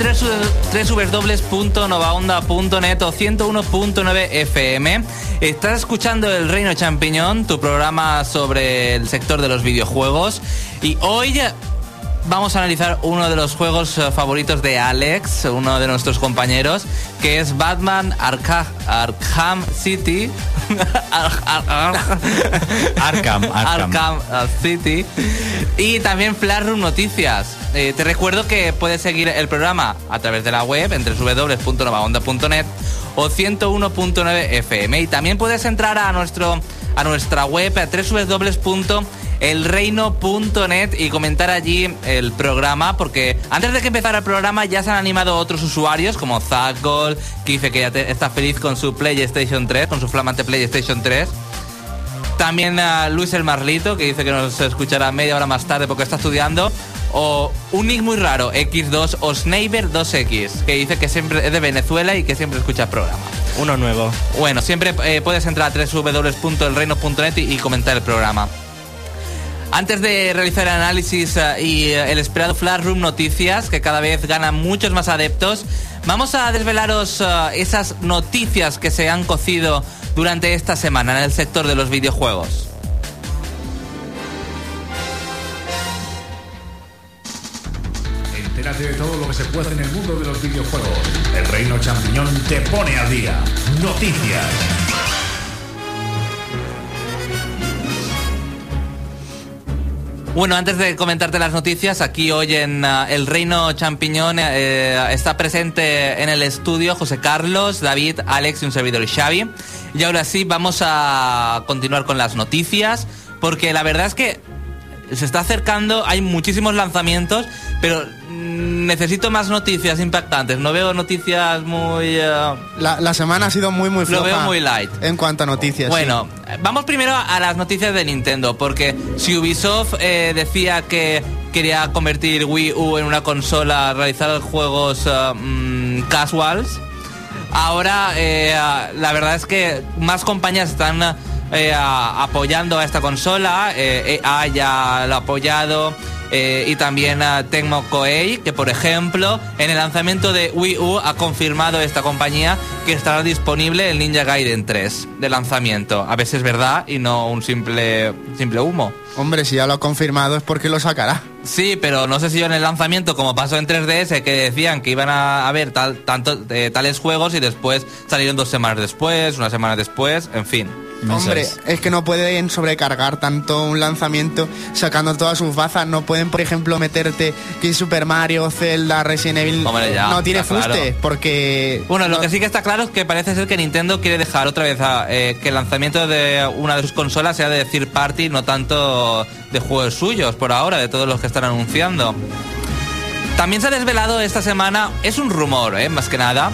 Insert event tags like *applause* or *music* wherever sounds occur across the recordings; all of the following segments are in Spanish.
en www.novaonda.net o 101.9 FM. Estás escuchando El Reino Champiñón, tu programa sobre el sector de los videojuegos. Y hoy vamos a analizar uno de los juegos eh, favoritos de Alex, uno de nuestros compañeros, que es Batman Arkham City. *laughs* Arkham, Arkham City. Y también Flashroom Noticias. Eh, te recuerdo que puedes seguir el programa a través de la web en www.novaonda.net o 101.9 FM. Y también puedes entrar a, nuestro, a nuestra web a www.elreino.net y comentar allí el programa, porque antes de que empezara el programa ya se han animado otros usuarios, como Zagol, que dice que ya está feliz con su PlayStation 3, con su flamante PlayStation 3. También a Luis el Marlito, que dice que nos escuchará media hora más tarde porque está estudiando. O un nick muy raro, X2 o Sniper 2X, que dice que siempre es de Venezuela y que siempre escucha el programa. Uno nuevo. Bueno, siempre eh, puedes entrar a www.elreino.net y, y comentar el programa. Antes de realizar el análisis eh, y eh, el esperado Flash Room Noticias, que cada vez ganan muchos más adeptos, vamos a desvelaros eh, esas noticias que se han cocido durante esta semana en el sector de los videojuegos. Entérate de todo lo que se puede en el mundo de los videojuegos. El Reino Champiñón te pone al día. Noticias. Bueno, antes de comentarte las noticias, aquí hoy en uh, El Reino Champiñón eh, está presente en el estudio José Carlos, David, Alex y un servidor Xavi. Y ahora sí, vamos a continuar con las noticias, porque la verdad es que se está acercando, hay muchísimos lanzamientos, pero necesito más noticias impactantes. No veo noticias muy... uh, La, la semana ha sido muy, muy Lo floja. veo muy light. En cuanto a noticias. Bueno, vamos primero a las noticias de Nintendo, porque si Ubisoft eh, decía que quería convertir Wii U en una consola, realizar juegos mm, casuals, ahora eh, la verdad es que más compañías están eh, apoyando a esta consola, eh, EA ya lo ha apoyado. Eh, y también a Tecmo Koei, que por ejemplo en el lanzamiento de Wii U ha confirmado esta compañía que estará disponible el Ninja Gaiden 3 de lanzamiento. A si es verdad y no un simple, simple humo. Hombre, si ya lo ha confirmado es porque lo sacará. Sí, pero no sé si yo en el lanzamiento, como pasó en 3DS, que decían que iban a haber tal, tanto, eh, tales juegos y después salieron dos semanas después, una semana después, en fin. Hombre, es que no pueden sobrecargar tanto un lanzamiento sacando todas sus bazas. No pueden, por ejemplo, meterte que Super Mario, Zelda, Resident Evil Hombre, ya, no tiene claro. fuste, porque... Bueno, lo no- que sí que está claro es que parece ser que Nintendo quiere dejar otra vez a, eh, que el lanzamiento de una de sus consolas sea de third party, no tanto de juegos suyos por ahora, de todos los que están anunciando. También se ha desvelado esta semana, es un rumor, eh, más que nada,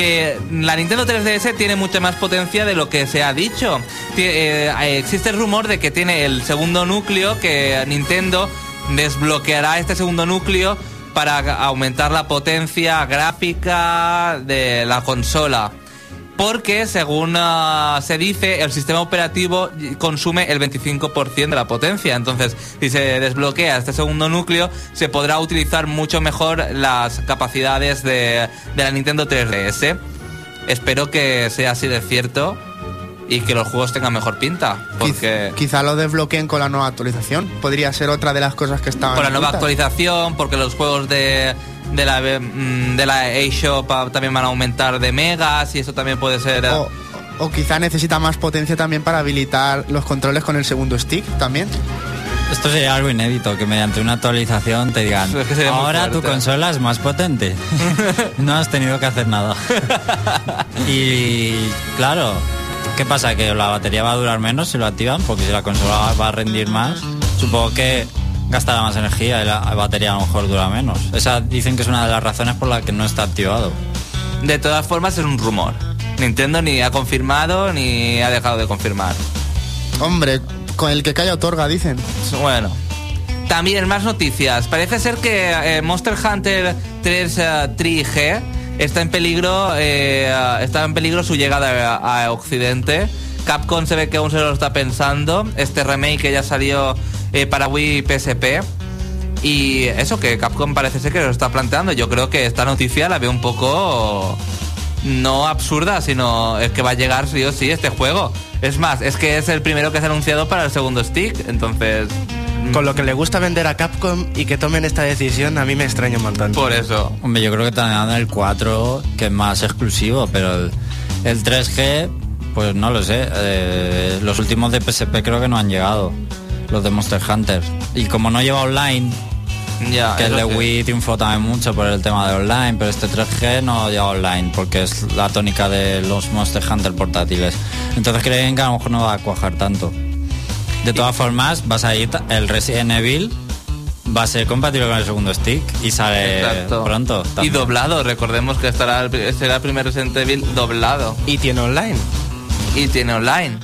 que la Nintendo 3DS tiene mucha más potencia de lo que se ha dicho. Ti- eh, existe el rumor de que tiene el segundo núcleo, que Nintendo desbloqueará este segundo núcleo para aumentar la potencia gráfica de la consola. Porque, según ah, se dice, el sistema operativo consume el 25% de la potencia. Entonces, si se desbloquea este segundo núcleo, se podrá utilizar mucho mejor las capacidades de, de la Nintendo 3DS. Espero que sea así de cierto y que los juegos tengan mejor pinta. Porque... Quiz- Quizá lo desbloqueen con la nueva actualización. Podría ser otra de las cosas que estaban. con la nueva actualización, porque los juegos de, de la mm, de la eShop ah, también van a aumentar de megas y eso también puede ser... eh, O, o quizá necesita más potencia también para habilitar los controles con el segundo stick también. Esto sería algo inédito, que mediante una actualización te digan, *laughs* Es que ahora tu fuerte". consola es más potente. *laughs* *laughs* no has tenido que hacer nada. y claro, ¿qué pasa? Que la batería va a durar menos si lo activan, porque si la consola va a rendir más, supongo que gastará más energía y la batería a lo mejor dura menos. Esa dicen que es una de las razones por la que no está activado. De todas formas es un rumor. Nintendo ni ha confirmado ni ha dejado de confirmar. Hombre, con el que calla otorga, dicen. Bueno. También más noticias. Parece ser que eh, Monster Hunter 3 eh, 3G está en peligro eh, está en peligro su llegada a, Occidente. Capcom se ve que aún se lo está pensando. Este remake que ya salió eh, para Wii PSP. Y eso que Capcom parece ser que lo está planteando. Yo creo que esta noticia la veo un poco no absurda, sino es que va a llegar sí o sí este juego. Es más, es que es el primero que se ha anunciado para el segundo stick, entonces Con lo que le gusta vender a Capcom y que tomen esta decisión, a mí me extraña un montón. por eso. Hombre, yo creo que también el 4, que es más exclusivo, pero el, el 3G, pues no lo sé. Eh, los últimos de PSP creo que no han llegado, los de Monster Hunter. Y como no lleva online, Ya, que el de sí. Wii triunfó también mucho por el tema de online, pero este 3G no lleva online, porque es la tónica de los Monster Hunter portátiles. Entonces creen que a lo mejor no va a cuajar tanto. De todas formas, vas a ir, el Resident Evil va a ser compatible con el segundo stick y sale Exacto. pronto. Y doblado, recordemos que estará el, será el primer Resident Evil doblado. Y tiene online. y tiene online.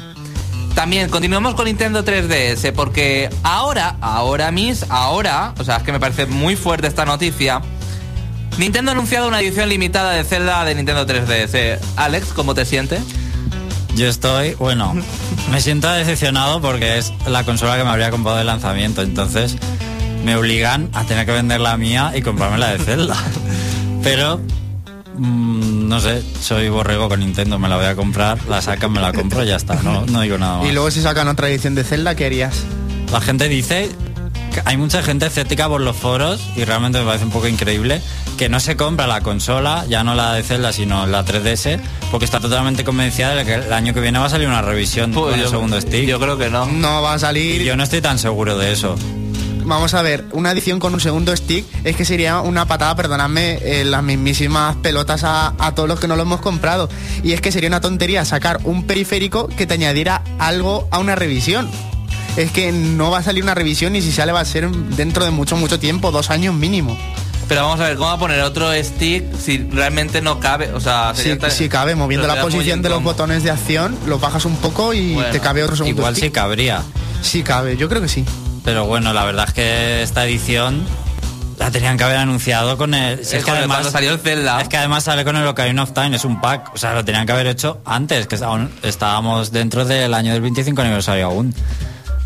También continuamos con Nintendo 3DS porque ahora, ahora mis, ahora, o sea, es que me parece muy fuerte esta noticia. Nintendo ha anunciado una edición limitada de Zelda de Nintendo 3DS. Alex, ¿cómo te sientes? Yo estoy, bueno, me siento decepcionado porque es la consola que me habría comprado de lanzamiento, entonces me obligan a tener que vender la mía y comprarme la de Zelda. *laughs* Pero, mm, no sé, soy borrego con Nintendo, me la voy a comprar, la sacan, me la compro y ya está, no, no digo nada más. Y luego si sacan otra edición de Zelda, ¿qué harías? La gente dice hay mucha gente escéptica por los foros y realmente me parece un poco increíble que no se compra la consola, ya no la de Zelda, sino la 3DS, porque está totalmente convencida de que el año que viene va a salir una revisión Pues con el yo- segundo stick. Yo creo que no. No va a Y salir. yo no estoy tan seguro de eso. Vamos a ver, una edición con un segundo stick es que sería una patada, perdonadme, eh, las mismísimas pelotas a, a todos los que no lo hemos comprado. Y es que sería una tontería sacar un periférico que te añadiera algo a una revisión. Es que no va a salir una revisión y si sale va a ser dentro de mucho, mucho tiempo, dos años mínimo. Pero vamos a ver, ¿cómo va a poner otro stick si realmente no cabe? O sea, Si, tan- cabe, moviendo la posición de los botones de acción, lo bajas un poco y Bueno, te cabe otro segundo Igual sí cabría. Sí cabe, yo creo que sí. Pero bueno, la verdad es que esta edición la tenían que haber anunciado con el... si con el- cuando salió el Zelda. Es que además sale con el Ocarina of Time, es un pack. O sea, lo tenían que haber hecho antes, que estábamos dentro del año del 25 aniversario aún.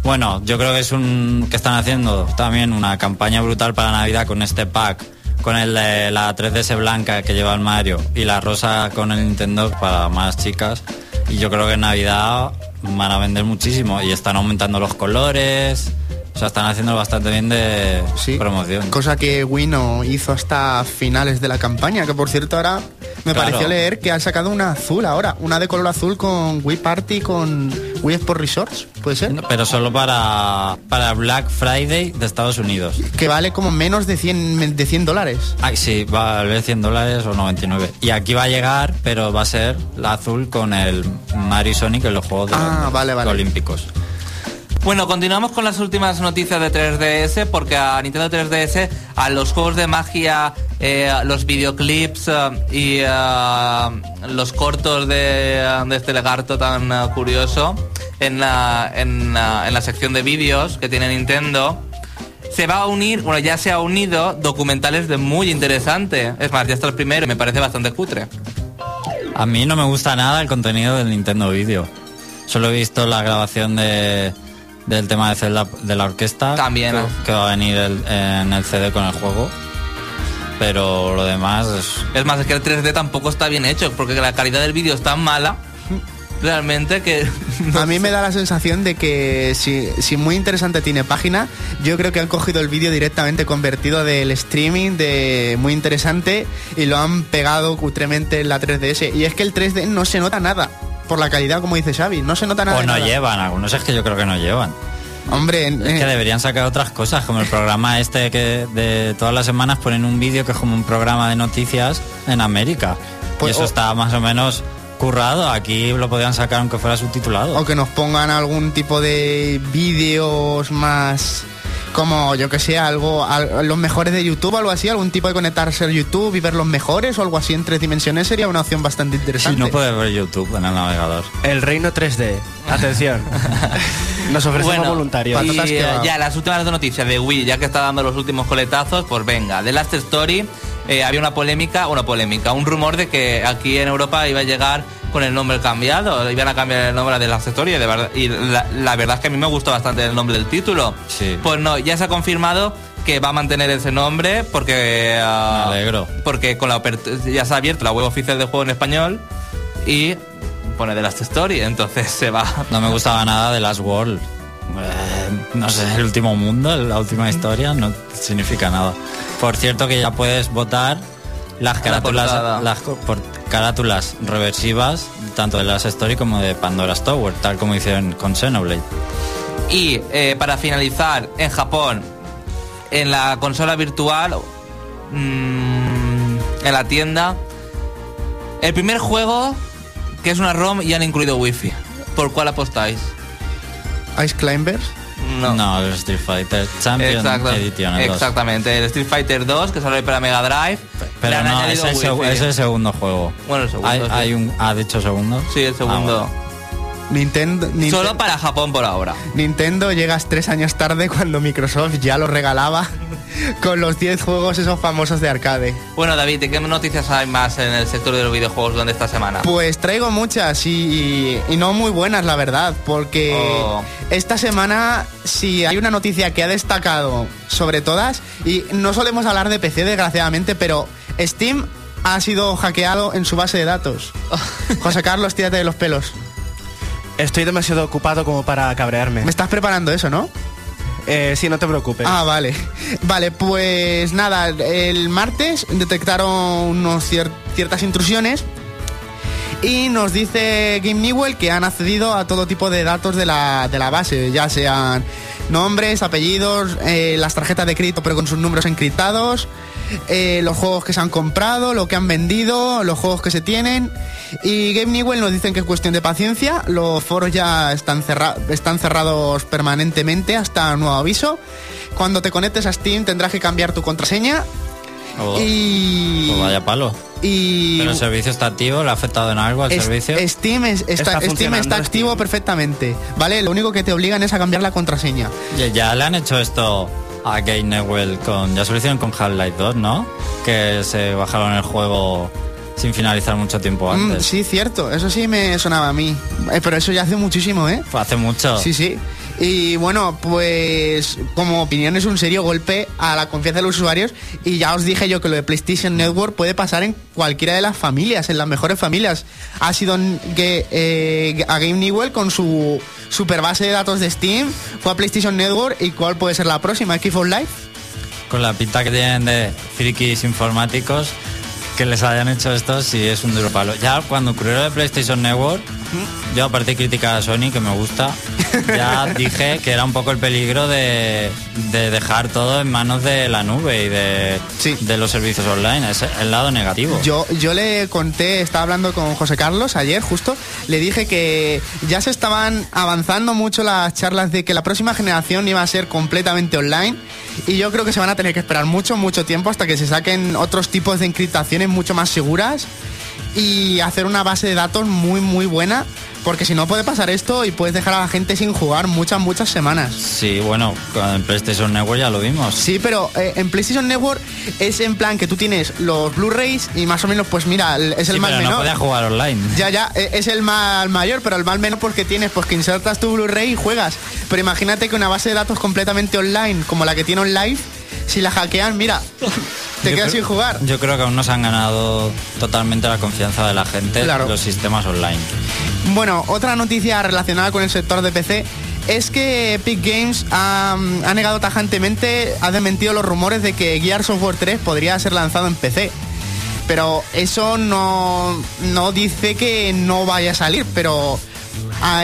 Bueno, yo creo que es un que están haciendo también una campaña brutal para Navidad con este pack, con el de la 3DS blanca que lleva el Mario y la rosa con el Nintendo para más chicas. Y yo creo que en Navidad van a vender muchísimo y están aumentando los colores. O sea, están haciendo bastante bien de Sí. promoción. Cosa que Wii no hizo hasta finales de la campaña, que por cierto ahora me Claro. pareció leer que han sacado una azul ahora, una de color azul con Wii Party, con Wii Sport Resorts, puede ser, Pero solo para, para Black Friday de Estados Unidos. que vale como menos de 100, de 100 dólares. Ay, sí, va a valer 100 dólares o 99. Y aquí va a llegar, pero va a ser la azul con el Mario Sonic en los Juegos de Ah, vale, vale. Olímpicos. Bueno, continuamos con las últimas noticias de 3DS porque a Nintendo 3DS, a los juegos de magia, eh, los videoclips eh, y eh, los cortos de, este legarto tan curioso en la, en, la- sección de vídeos que tiene Nintendo, se va a unir, bueno, ya se ha unido documentales de muy interesante. Es más, ya está el primero me parece bastante cutre. A mí no me gusta nada el contenido del Nintendo Video. Solo he visto la grabación de, del tema de Zelda de la orquesta. También, Que, va a venir el- en el CD con el juego. Pero lo demás es... Es más, es que el 3D tampoco está bien hecho porque la calidad del vídeo es tan mala realmente que... *laughs* A mí me da la sensación de que si, si muy interesante tiene página, yo creo que han cogido el vídeo directamente convertido del streaming de muy interesante y lo han pegado cutremente en la 3DS. Y es que el 3D no se nota nada por la calidad, como dice Xavi, no se nota nada. O de no nada. llevan, algunos es que yo creo que no llevan. Hombre, Es que eh, deberían sacar otras cosas, como el programa este que de todas las semanas ponen un vídeo que es como un programa de noticias en América. Pues, y eso o- está más o menos currado. Aquí lo podían sacar aunque fuera subtitulado. o que nos pongan algún tipo de vídeos más como yo que sé, algo al- los mejores de YouTube algo así, algún tipo de conectarse al YouTube y ver los mejores o algo así en tres dimensiones sería una opción bastante Si interesante. no puedes ver YouTube en el navegador. El reino 3D. Atención. *laughs* Nos ofrecemos voluntarios. y eh, ya las últimas dos noticias de Wii, ya que está dando los últimos coletazos, pues venga, The Last Story, eh, había una polémica, una polémica, un rumor de que aquí en Europa iba a llegar con el nombre cambiado, iban a cambiar el nombre de Last Story, de verdad, y la, la verdad es que a mí me gustó bastante el nombre del título. Sí. Pues no, ya se ha confirmado que va a mantener ese nombre porque ah, Me alegro. porque con la ya se ha abierto la web oficial del juego en español y pone The Last Story, entonces se va. No me gustaba nada de Last World. Eh, no sé, el último mundo, la última historia, no significa nada. Por cierto que ya puedes votar las carátulas, las por- carátulas reversivas, tanto de Last Story como de Pandora's Tower, tal como hicieron con Xenoblade. Y eh, para finalizar, en Japón, en la consola virtual, mm, en la tienda, el primer juego que es una ROM y han incluido Wi-Fi. ¿Por cuál apostáis? Ice Climbers. No, el Street Fighter Champion Exacto- Edition. el exactamente, el Street Fighter 2 que sale para Mega Drive. Pero no, es el, es el segundo juego. Bueno, el segundo, Hay, sí. hay un, ¿Ha dicho segundo? Sí, el segundo. Ah, bueno. Nintendo, Ninte- Solo para Japón por ahora. Nintendo llegas tres años tarde cuando Microsoft ya lo regalaba con los 10 juegos esos famosos de arcade. Bueno, David, ¿y qué noticias hay más en el sector de los videojuegos durante esta semana? Pues traigo muchas y, y no muy buenas, la verdad, porque Oh. esta semana si hay una noticia que ha destacado sobre todas, y no solemos hablar de PC desgraciadamente, pero Steam ha sido hackeado en su base de datos. *laughs* José Carlos, tírate de los pelos. Estoy demasiado ocupado como para cabrearme. Me estás preparando eso, ¿no? Eh, sí, no te preocupes. Ah, vale. Vale, pues nada, el martes detectaron unos cier- ciertas intrusiones y nos dice Game Newell que han accedido a todo tipo de datos de la, de la base, ya sean nombres, apellidos, eh, las tarjetas de crédito pero con sus números encriptados, eh, los juegos que se han comprado, lo que han vendido, los juegos que se tienen. Y Game Newell nos dicen que es cuestión de paciencia, los foros ya están, cerra- están cerrados permanentemente hasta nuevo aviso. Cuando te conectes a Steam tendrás que cambiar tu contraseña Oh, y... pues vaya palo. y ¿Pero el servicio está activo? ¿Le ha afectado en algo al es- servicio? Steam, es- está, Está Steam está activo Steam. perfectamente, ¿vale? Lo único que te obligan es a cambiar la contraseña. Ya, ya le han hecho esto a Game Newell con... Ya se lo hicieron con Half-Life 2, ¿no? Que se bajaron el juego sin finalizar mucho tiempo Mm, antes. sí, cierto, eso sí me sonaba a mí. Eh, pero eso ya hace muchísimo, ¿eh? Hace mucho. Sí, sí. Y bueno, pues como opinión es un serio golpe a la confianza de los usuarios y ya os dije yo que lo de PlayStation Network puede pasar en cualquiera de las familias, en las mejores familias. Ha sido que eh, a Game Newell con su super base de datos de Steam, fue a PlayStation Network y cuál puede ser la próxima, Xbox Live. Con la pinta que tienen de frikis informáticos, que les hayan hecho esto, sí es un duro palo. Ya cuando ocurrió lo de PlayStation Network, yo aparte de criticar a Sony, que me gusta, ya *laughs* dije que era un poco el peligro de, de dejar todo en manos de la nube y de, Sí. de los servicios online. Es el lado negativo. Yo, yo le conté, estaba hablando con José Carlos ayer justo, le dije que ya se estaban avanzando mucho las charlas de que la próxima generación iba a ser completamente online y yo creo que se van a tener que esperar mucho, mucho tiempo hasta que se saquen otros tipos de encriptaciones mucho más seguras y hacer una base de datos muy, muy buena. Porque si no puede pasar esto y puedes dejar a la gente sin jugar muchas, muchas semanas. Sí, bueno, el PlayStation Network ya lo vimos. Sí, pero eh, en PlayStation Network es en plan que tú tienes los Blu-rays y más o menos, pues mira, es el Sí, mal pero menor. no podía jugar online. Ya, ya, e- es el mal mayor, pero el mal menor porque tienes, pues que insertas tu Blu-ray y juegas. Pero imagínate que una base de datos completamente online, como la que tiene OnLive, si la hackean, mira, te Yo quedas creo- sin jugar. Yo creo que aún no se han ganado totalmente la confianza de la gente Claro. los sistemas online. Bueno, otra noticia relacionada con el sector de PC es que Epic Games ha, ha negado tajantemente, ha desmentido los rumores de que Gear Software 3 podría ser lanzado en PC. Pero eso no, no dice que no vaya a salir, pero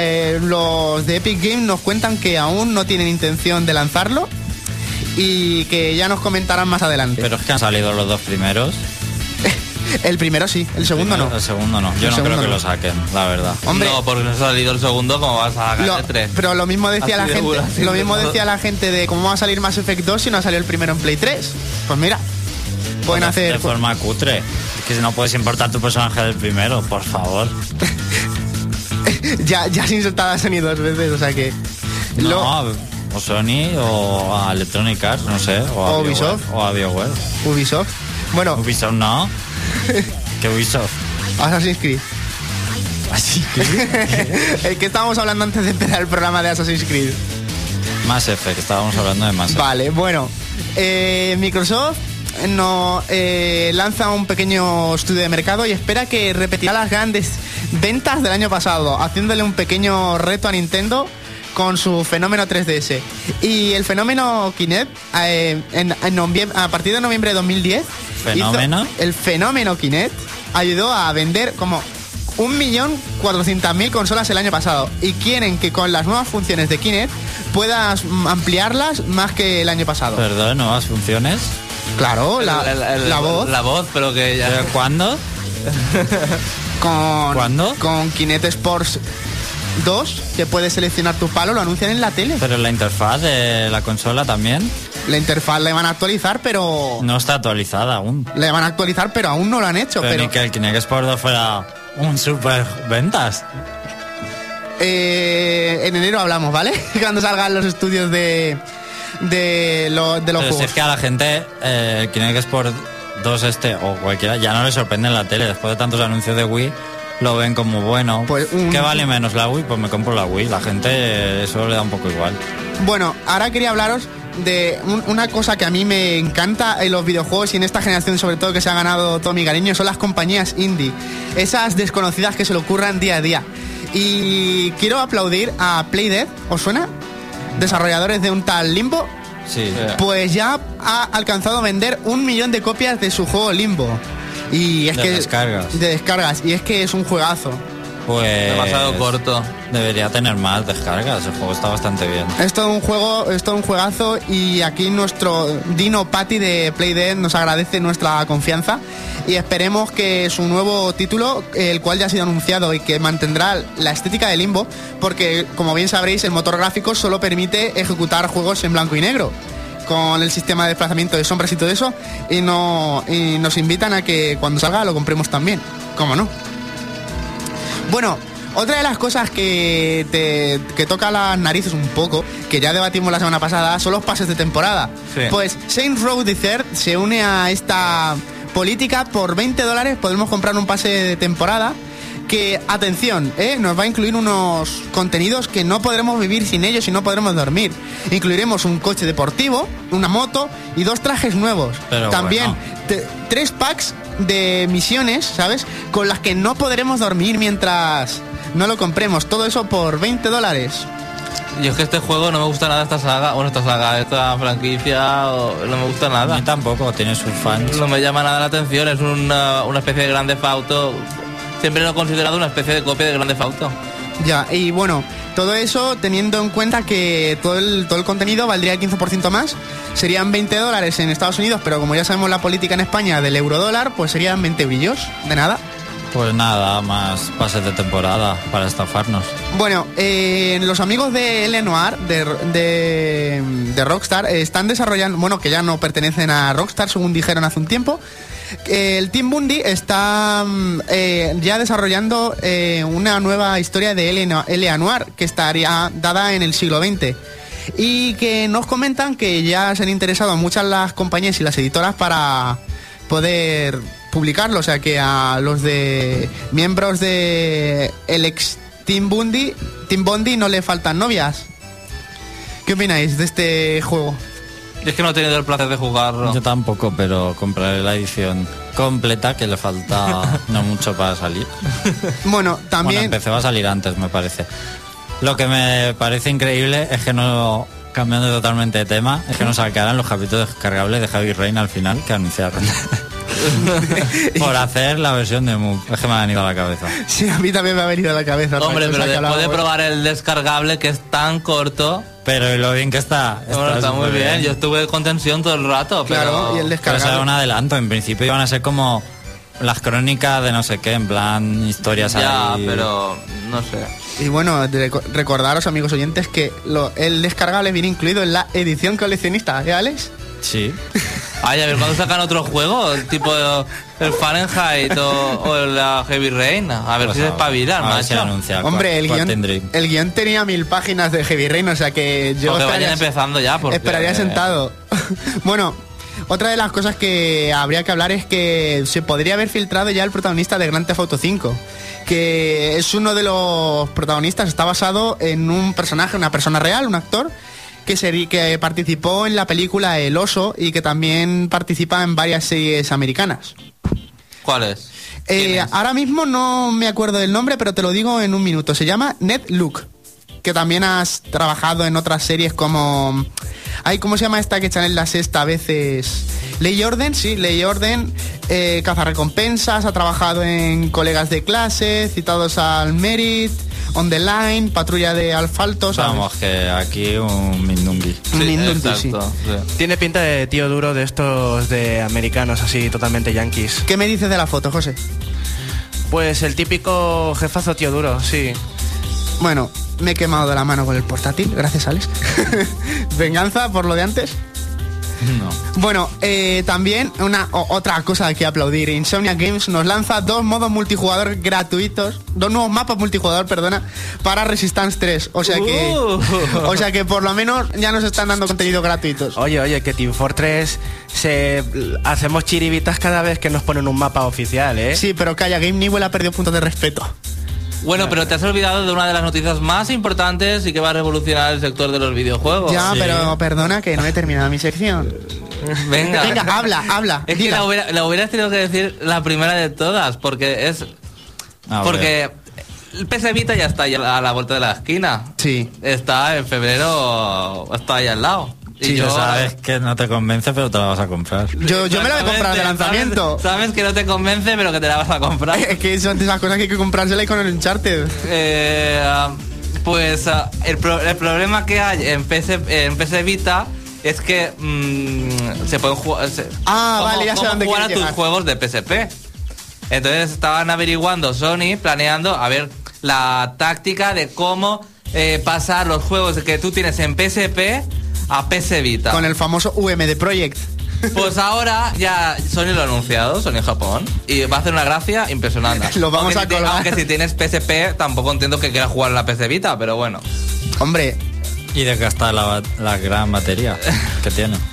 eh, los de Epic Games nos cuentan que aún no tienen intención de lanzarlo y que ya nos comentarán más adelante. Pero es que han salido los dos primeros. *laughs* el primero sí, el segundo Primero- no. El segundo no. Yo El no creo que no. lo saquen, la verdad. Hombre, no, porque no ha salido el segundo, como vas a sacar Lo- el 3? pero lo mismo decía Así la de gente, lo mismo decía la gente de cómo va a salir Mass Effect 2 si no ha salido el primero en Play 3. Pues mira, pueden de, hacer de forma cutre. Es que si no puedes importar tu personaje del primero, por favor. *laughs* ya ya has insultado a Sony dos veces, o sea que No, lo- o Sony o a Electronic Arts, no sé. O a BioWare, Ubisoft. O a BioWare. Ubisoft. Bueno, Ubisoft no. *laughs* que Ubisoft. Assassin's Creed. Así que. el que estábamos hablando antes de empezar el programa de Assassin's Creed. Mass Effect, estábamos hablando de Mass Effect. Vale, bueno, eh, Microsoft no, eh, lanza un pequeño estudio de mercado y espera que repetirá las grandes ventas del año pasado, haciéndole un pequeño reto a Nintendo con su fenómeno 3DS. Y el fenómeno Kinect, eh, en- en noviem- a partir de noviembre de 2010, ¿Fenómeno? el fenómeno Kinect ayudó a vender como 1.400.000 consolas el año pasado y quieren que con las nuevas funciones de Kinect puedas ampliarlas más que el año pasado. Perdón, nuevas funciones. Claro, la, El- el- la voz La voz, pero que ya... ¿Pero ¿Cuándo? *laughs* con, ¿Cuándo? con Kinect Sports 2, que puedes seleccionar tu palo, lo anuncian en la tele. Pero la interfaz de la consola también La interfaz la van a actualizar, pero no está actualizada aún. la van a actualizar, pero aún no lo han hecho. Pero, Pero, ni que el Kinect Sport 2 fuera un super ventas. eh, en enero hablamos, ¿vale? *laughs* Cuando salgan los estudios de de, lo- de los Pero si juegos. es que a la gente eh, el Kinect Sport 2 este o cualquiera ya no le sorprende en la tele. Después de tantos anuncios de Wii lo ven como bueno. Pues un- ¿Qué vale menos la Wii? Pues me compro la Wii. La gente eso le da un poco igual. Bueno, ahora quería hablaros de un- una cosa que a mí me encanta en los videojuegos y en esta generación sobre todo que se ha ganado todo mi cariño son las compañías indie. Esas desconocidas que se le ocurran día a día. Y quiero aplaudir a Playdead, ¿os suena? Desarrolladores de un tal Limbo. Sí. Pues ya ha alcanzado a vender un millón de copias de su juego Limbo. Y es De que descargas. de descargas y es que es un juegazo. Pues Demasiado corto. Debería tener más descargas. El juego está bastante bien. Es todo un juego, es todo un juegazo y aquí nuestro Dino Patty de Playdead nos agradece nuestra confianza y esperemos que su nuevo título, el cual ya ha sido anunciado y que mantendrá la estética de Limbo, porque como bien sabréis el motor gráfico solo permite ejecutar juegos en blanco y negro con el sistema de desplazamiento de sombras y todo eso y, no, y nos invitan a que cuando salga lo compremos también, ¿cómo no? Bueno, otra de las cosas que, te, que toca las narices un poco, que ya debatimos la semana pasada, son los pases de temporada. Sí. Pues Saints Row the Third se une a esta política. Por 20 dólares podemos comprar un pase de temporada que, atención, ¿eh? nos va a incluir unos contenidos que no podremos vivir sin ellos y no podremos dormir. Incluiremos un coche deportivo, una moto y dos trajes nuevos. Pero También bueno. tres packs de misiones, ¿sabes? Con las que no podremos dormir mientras no lo compremos. Todo eso por 20 dólares. Yo es que este juego no me gusta nada esta saga, bueno, esta saga, esta franquicia, o- no me gusta A nada. mí tampoco, tiene sus fans. No me llama nada la atención, es una, una especie de grande Auto. Siempre lo he considerado una especie de copia de grande Auto. Ya, y bueno, todo eso teniendo en cuenta que todo el, todo el contenido valdría el 15% más. Serían 20 dólares en Estados Unidos, pero como ya sabemos la política en España del eurodólar, pues serían 20 brillos. De nada. Pues nada, más pases de temporada para estafarnos. Bueno, eh, los amigos de L Noir, de, de, de Rockstar, eh, están desarrollando, bueno, que ya no pertenecen a Rockstar, según dijeron hace un tiempo. Eh, El Team Bundy está mm, eh, ya desarrollando eh, una nueva historia de L.A. Noir que estaría dada en el siglo XX. Y que nos comentan que ya se han interesado muchas las compañías y las editoras para poder publicarlo. O sea que a los de miembros de ex Team Bundy, Team Bundy no le faltan novias. ¿Qué opináis de este juego? Es que no he tenido el placer de jugarlo. Yo tampoco, pero compraré la edición completa que le falta *laughs* no mucho para salir. Bueno, Bueno, también... empecé va a salir antes, me parece. Lo que me parece increíble es que no, cambiando totalmente de tema, es que nos sacaran los capítulos descargables de Javi Reina al final que anunciaron. *laughs* Por hacer la versión de Moog. Es que me ha venido a la cabeza. Sí, a mí también me ha venido a la cabeza. Hombre, pero después de hablábamos. probar el descargable que es tan corto, Pero lo bien que está. bueno, está muy bien. Yo estuve con tensión todo el rato, Claro, pero... y el Pero eso era un adelanto. En principio iban a ser como las crónicas de no sé qué, en plan historias Ya, ahí. pero no sé. Y bueno, de- recordaros, amigos oyentes, que lo- el descargable viene incluido en la edición coleccionista, ¿eh, Alex? Sí. Ay, a ver, ¿cuándo sacan otro juego? El tipo el Fahrenheit o, o la Heavy Rain. A ver Pues si se a- espabilan, macho. anuncia Hombre, el guion, tendré. el guion tenía mil páginas de Heavy Rain, o sea que yo vayan empezando ya, porque... esperaría sentado. *laughs* bueno, otra de las cosas que habría que hablar es que se podría haber filtrado ya el protagonista de Grand Theft Auto 5, que es uno de los protagonistas, está basado en un personaje, una persona real, un actor, que, participó en la película El Oso y que también participa en varias series americanas. ¿Cuál es? Eh, ahora mismo no me acuerdo del nombre, pero te lo digo en un minuto. Se llama Ned Luke, que también has trabajado en otras series como... Ay, ¿Cómo se llama esta que echan en la sexta a veces? Ley y Orden, sí, Ley y Orden, eh, Cazarrecompensas, ha trabajado en Colegas de Clase, Citados al Merit, On the Line, Patrulla de Alfalto, ¿sabes? Vamos, que aquí un Sí, exacto, sí. Tiene pinta de tío duro de estos de americanos, así totalmente yankees. ¿Qué me dices de la foto, José? Pues el típico jefazo tío duro, sí. Bueno, me he quemado de la mano con el portátil, gracias Alex. *laughs* Venganza por lo de antes. No. Bueno, eh, también una o- otra cosa que aplaudir. Insomnia Games nos lanza dos modos multijugador gratuitos, dos nuevos mapas multijugador, perdona, para Resistance 3. O sea que, Uh. o sea que por lo menos ya nos están dando contenido gratuitos. Oye, oye, que Team Fortress se hacemos chiribitas cada vez que nos ponen un mapa oficial, ¿eh? Sí, pero calla, Game Newell ha perdido puntos de respeto. Bueno, pero te has olvidado de una de las noticias más importantes y que va a revolucionar el sector de los videojuegos. Ya, sí. pero perdona que no he terminado mi sección. *laughs* Venga. Venga, habla, habla. Es que dila. la, hubiera- la hubieras tenido que decir la primera de todas, porque es... A ver. porque el PS Vita ya está ya a la vuelta de la esquina. Sí. Está en febrero, está ahí al lado. Y Sí, sabes que no te convence, pero te la vas a comprar. Yo, yo me la voy a comprar de lanzamiento. Sabes, sabes que no te convence, pero que te la vas a comprar. Es que son de esas cosas que hay que comprársela y con el Uncharted. Eh, ah, pues ah, el, pro- el problema que hay en PC, en PC Vita es que mm, se pueden jugar. se- Ah, cómo- vale, ya sé cómo dónde jugar a tus llegar. juegos de PSP. Entonces estaban averiguando Sony, planeando a ver la táctica de cómo eh, pasar los juegos que tú tienes en PSP a PC Vita. Con el famoso UMD Project. Pues ahora ya Sony lo ha anunciado, Sony Japón, y va a hacer una gracia impresionante. *laughs* Lo vamos aunque a si colgar. Aunque si tienes PSP, tampoco entiendo que quieras jugar en la PC Vita, pero bueno. Hombre, Y de gastar la, la gran batería que tiene. *laughs*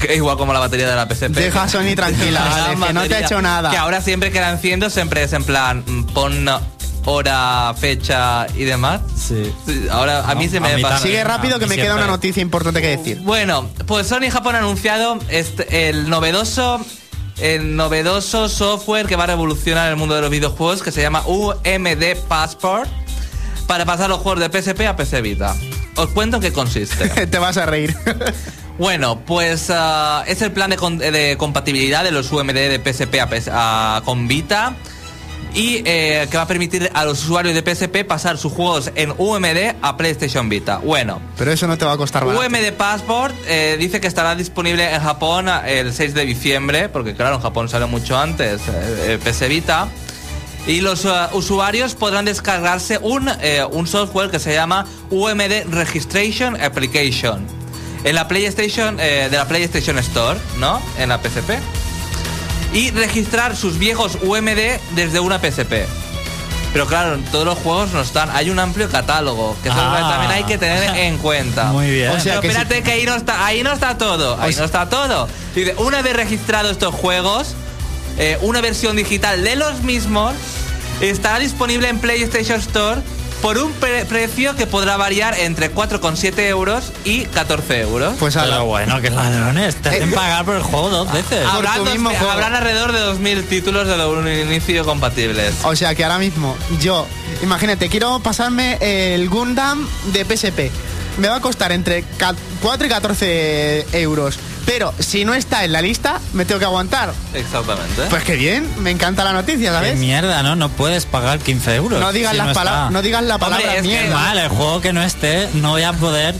Que igual como la batería de la PSP. deja a Sony tranquila, que no te ha hecho nada. Que ahora siempre que la enciendo siempre es en plan, mm, pon hora, fecha y demás. Sí. Ahora a mí No, se me pasa. Sigue rápido que me queda una noticia importante que decir. Bueno, pues Sony Japón ha anunciado este, el novedoso el novedoso software que va a revolucionar el mundo de los videojuegos que se llama UMD Passport para pasar los juegos de PSP a PC Vita. Os cuento en qué consiste. *laughs* te vas a reír. *laughs* Bueno, pues ah, es el plan de, con- de compatibilidad de los UMD de PSP a a- con Vita y eh, que va a permitir a los usuarios de PSP pasar sus juegos en UMD a PlayStation Vita. Bueno, Pero eso no te va a costar barato. UMD Passport eh, dice que estará disponible en Japón el 6 de diciembre, porque claro, en Japón sale mucho antes eh, el PS Vita. Y los uh, usuarios podrán descargarse un, eh, un software que se llama UMD Registration Application en la PlayStation eh, de la PlayStation Store, ¿no? En la PSP. Y registrar sus viejos UMD desde una PSP. Pero claro, en todos los juegos no están. Hay un amplio catálogo, que Ah. también hay que tener en *laughs* cuenta. Muy bien. O sea Pero que espérate que ahí no está, ahí no está todo, ahí sea- no está todo. Dice, una vez registrados estos juegos, eh, una versión digital de los mismos estará disponible en PlayStation Store por un pre- precio que podrá variar entre 4,7 euros y 14 euros. Pues. Pero bueno, que ladrones. Te hacen pagar por el juego dos veces. Habrá por tu dos- mismo juego. habrán alrededor de 2.000 títulos de un inicio compatibles. O sea que ahora mismo yo, imagínate, quiero pasarme el Gundam de PSP. Me va a costar entre ca- 4 y 14 euros. Pero si no está en la lista, me tengo que aguantar. Exactamente. Pues qué bien, me encanta la noticia, Qué ¿sabes? mierda, ¿no? No puedes pagar 15 euros. No digas si las no está. no digas la Hombre, palabra es que- mierda. Mal, el juego que no esté, no voy a poder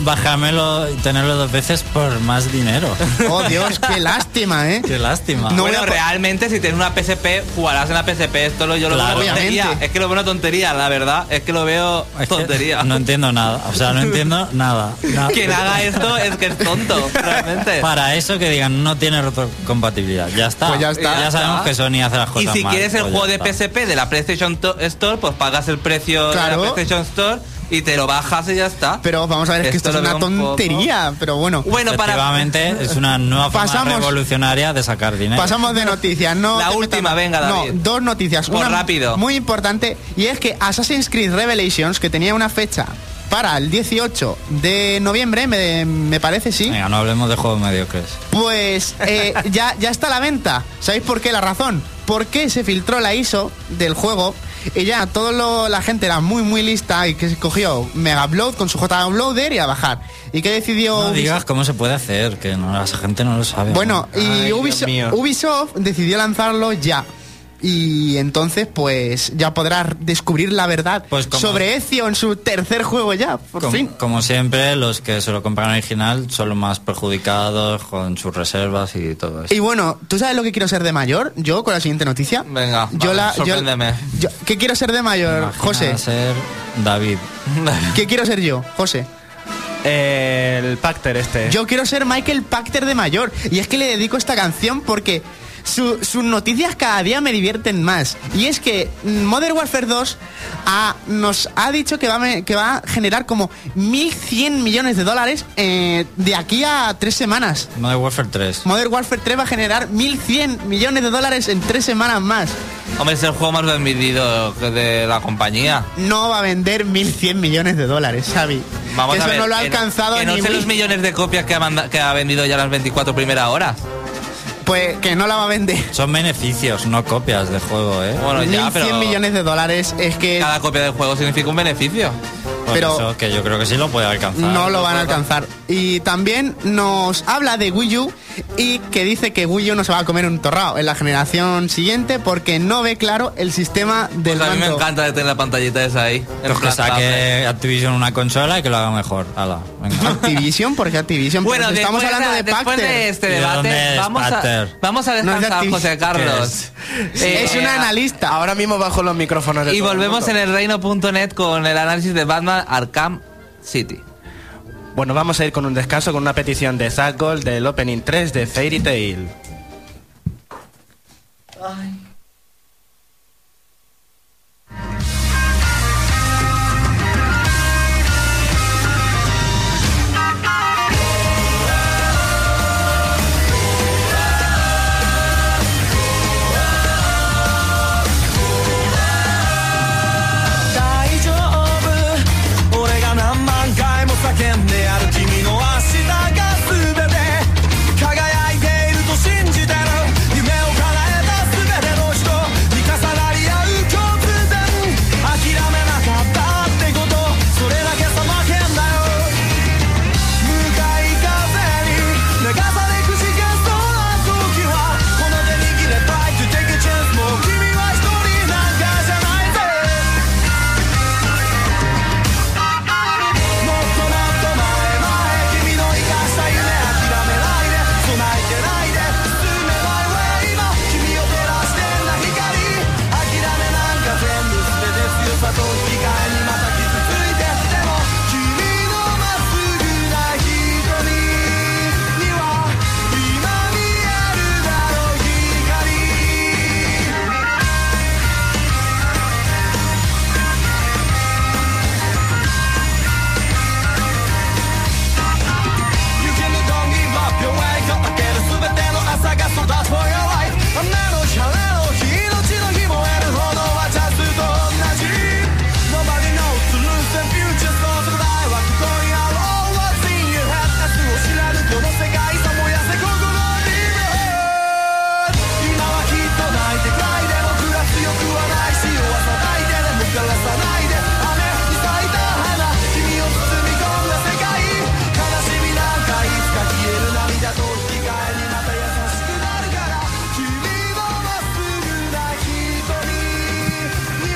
bajármelo y tenerlo dos veces por más dinero. *laughs* Oh Dios, qué lástima, ¿eh? Qué lástima. No voy bueno, a realmente si tienes una PSP, jugarás en la PSP. Esto lo, yo lo Claro. veo tontería. Es que lo veo una tontería, la verdad. Es que lo veo Es tontería. no entiendo nada. O sea, no *laughs* entiendo nada. nada. Quien haga esto es que es tonto, realmente. Para eso que digan no tiene retrocompatibilidad. Ya está. Pues ya está. Ya sabemos que. Sony hace las Y cosas si mal, quieres el pues juego de. PSP de la PlayStation to- Store, pues pagas el precio de la PlayStation Store y te lo bajas y ya está. Pero vamos a ver, es que esto, es una un tontería. Pero bueno, Bueno, para Efectivamente, es una nueva forma Pasamos- revolucionaria de sacar dinero. pasamos de noticias. No La última, venga, David. No, dos noticias. Por una rápido. muy importante y es que Assassin's Creed Revelations, que tenía una fecha para el 18 de noviembre, me, me parece, sí. Venga, no hablemos de juegos mediocres. Pues eh, *laughs* ya, ya está a la venta. ¿Sabéis por qué? La razón. Porque se filtró la ISO del juego y ya toda la gente era muy muy lista y que se cogió Mega Upload con su J Uploader y a bajar. ¿Y qué decidió No Ubisoft? digas cómo se puede hacer, que no, la gente no lo sabe. Bueno, y Ay. Ubisoft decidió lanzarlo ya. Y entonces, pues ya podrás descubrir la verdad Pues como- sobre Ezio en su tercer juego ya, por como, fin. como siempre, los que se lo compran original son los más perjudicados con sus reservas y todo eso. Y bueno, ¿tú sabes lo que quiero ser de mayor? Yo con la siguiente noticia. Venga, yo vale, la, yo- sorpréndeme. yo- ¿Qué quiero ser de mayor, Imagina José? ser David. *laughs* ¿Qué quiero ser yo, José? El Pacter este. Yo quiero ser Michael Pachter de mayor. Y es que le dedico esta canción porque su- sus noticias cada día me divierten más. Y es que mm, Modern Warfare 2 ha- nos ha dicho que va, a que va a generar como 1.100 millones de dólares eh, de aquí a tres semanas. Modern Warfare 3. Modern Warfare 3 va a generar 1.100 millones de dólares en tres semanas más. Hombre, es el juego más vendido de la compañía. No va a vender 1.100 millones de dólares, Xavi. Vamos Que a eso ver, no lo ha que alcanzado que no ni sé mil- los millones de copias que ha, manda- que ha vendido ya las 24 primeras horas. Pues que no la va a vender. Son beneficios, no copias de juego, ¿eh? Bueno, ya, 1.100 pero millones de dólares es que cada copia del juego significa un beneficio. Por pero- eso que yo creo que sí lo puede alcanzar. no lo van a alcanzar. Y también nos habla de Wii U y que dice que Wii U no se va a comer un torrao en la generación siguiente porque no ve claro el sistema del Pues a mí me encanta de tener la pantallita esa ahí. Pues que saque Activision una consola y que lo haga mejor. Hala, venga. Activision, porque Activision. Bueno, estamos hablando de Pacter. de este ¿Y de dónde debate, es vamos a, vamos a No es de descansar, Activision. José Carlos. ¿Qué es Eh, un analista. Ahora mismo bajo los micrófonos de Y volvemos en el reino.net con el análisis de Batman Arkham City. Bueno, vamos a ir con un descanso con una petición de Zack Gold del Opening 3 de Fairy Tail.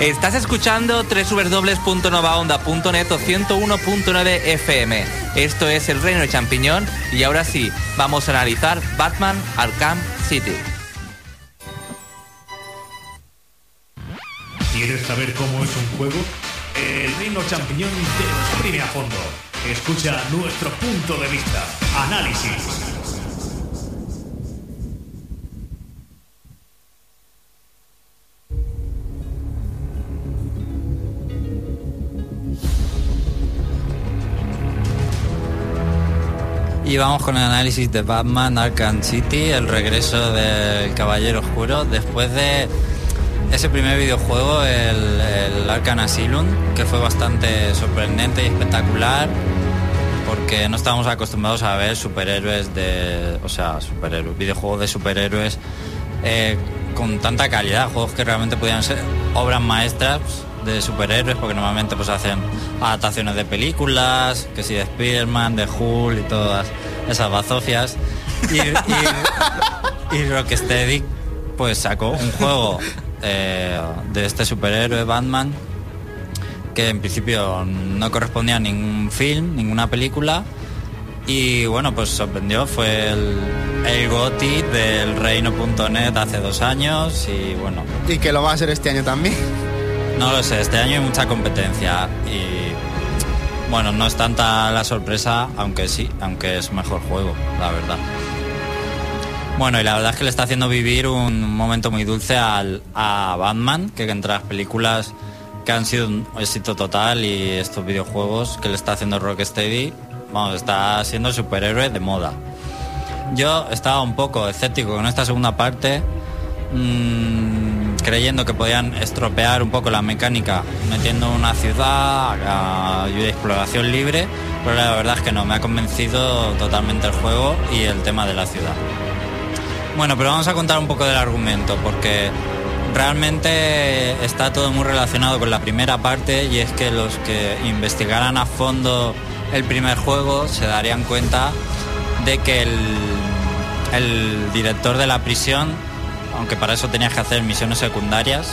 Estás escuchando www.novaonda.net o 101.9 FM. Esto es El Reino de Champiñón y ahora sí, vamos a analizar Batman Arkham City. ¿Quieres saber cómo es un juego? El Reino Champiñón te exprime a fondo. Escucha nuestro punto de vista. Análisis. Y vamos con el análisis de Batman Arkham City, el regreso del Caballero Oscuro, después de ese primer videojuego, el, el Arkham Asylum, que fue bastante sorprendente y espectacular, porque no estábamos acostumbrados a ver superhéroes de, o sea, superhéroes, videojuegos de superhéroes eh, con tanta calidad, juegos que realmente podían ser obras maestras de superhéroes, porque normalmente pues hacen adaptaciones de películas, que si de Spider-Man, de Hulk y todas esas bazofias. Y, y, y Rocksteady pues sacó un juego eh, de este superhéroe Batman que en principio no correspondía a ningún film, ninguna película. Y bueno, pues sorprendió, fue el, el GOTI del reino.net hace dos años y bueno, Y que lo va a ser este año también. No lo sé, este año hay mucha competencia y bueno, no es tanta la sorpresa, aunque sí, aunque es mejor juego, la verdad. Bueno, y la verdad es que le está haciendo vivir un momento muy dulce al, a Batman, que entre las películas que han sido un éxito total y estos videojuegos que le está haciendo Rocksteady, vamos, está siendo superhéroe de moda. Yo estaba un poco escéptico con esta segunda parte, mm, creyendo que podían estropear un poco la mecánica metiendo una ciudad y de exploración libre, pero la verdad es que no, me ha convencido totalmente el juego y el tema de la ciudad. Bueno, pero vamos a contar un poco del argumento, porque realmente está todo muy relacionado con la primera parte y es que los que investigaran a fondo el primer juego se darían cuenta de que el director de la prisión, aunque para eso tenías que hacer misiones secundarias,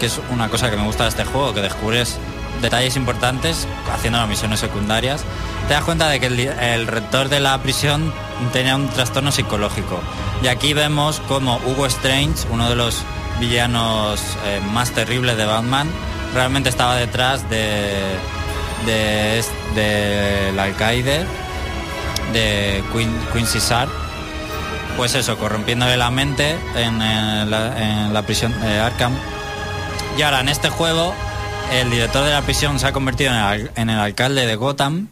que es una cosa que me gusta de este juego, que descubres detalles importantes haciendo las misiones secundarias, te das cuenta de que el, rector de la prisión tenía un trastorno psicológico. Y aquí vemos como Hugo Strange, uno de los villanos eh, más terribles de Batman, realmente estaba detrás de, de, es- del alcaide de Queen, Quincy Sharp, pues eso, corrompiéndole la mente en, eh, la, en la prisión de Arkham. Y ahora en este juego, el director de la prisión se ha convertido en el, alcalde de Gotham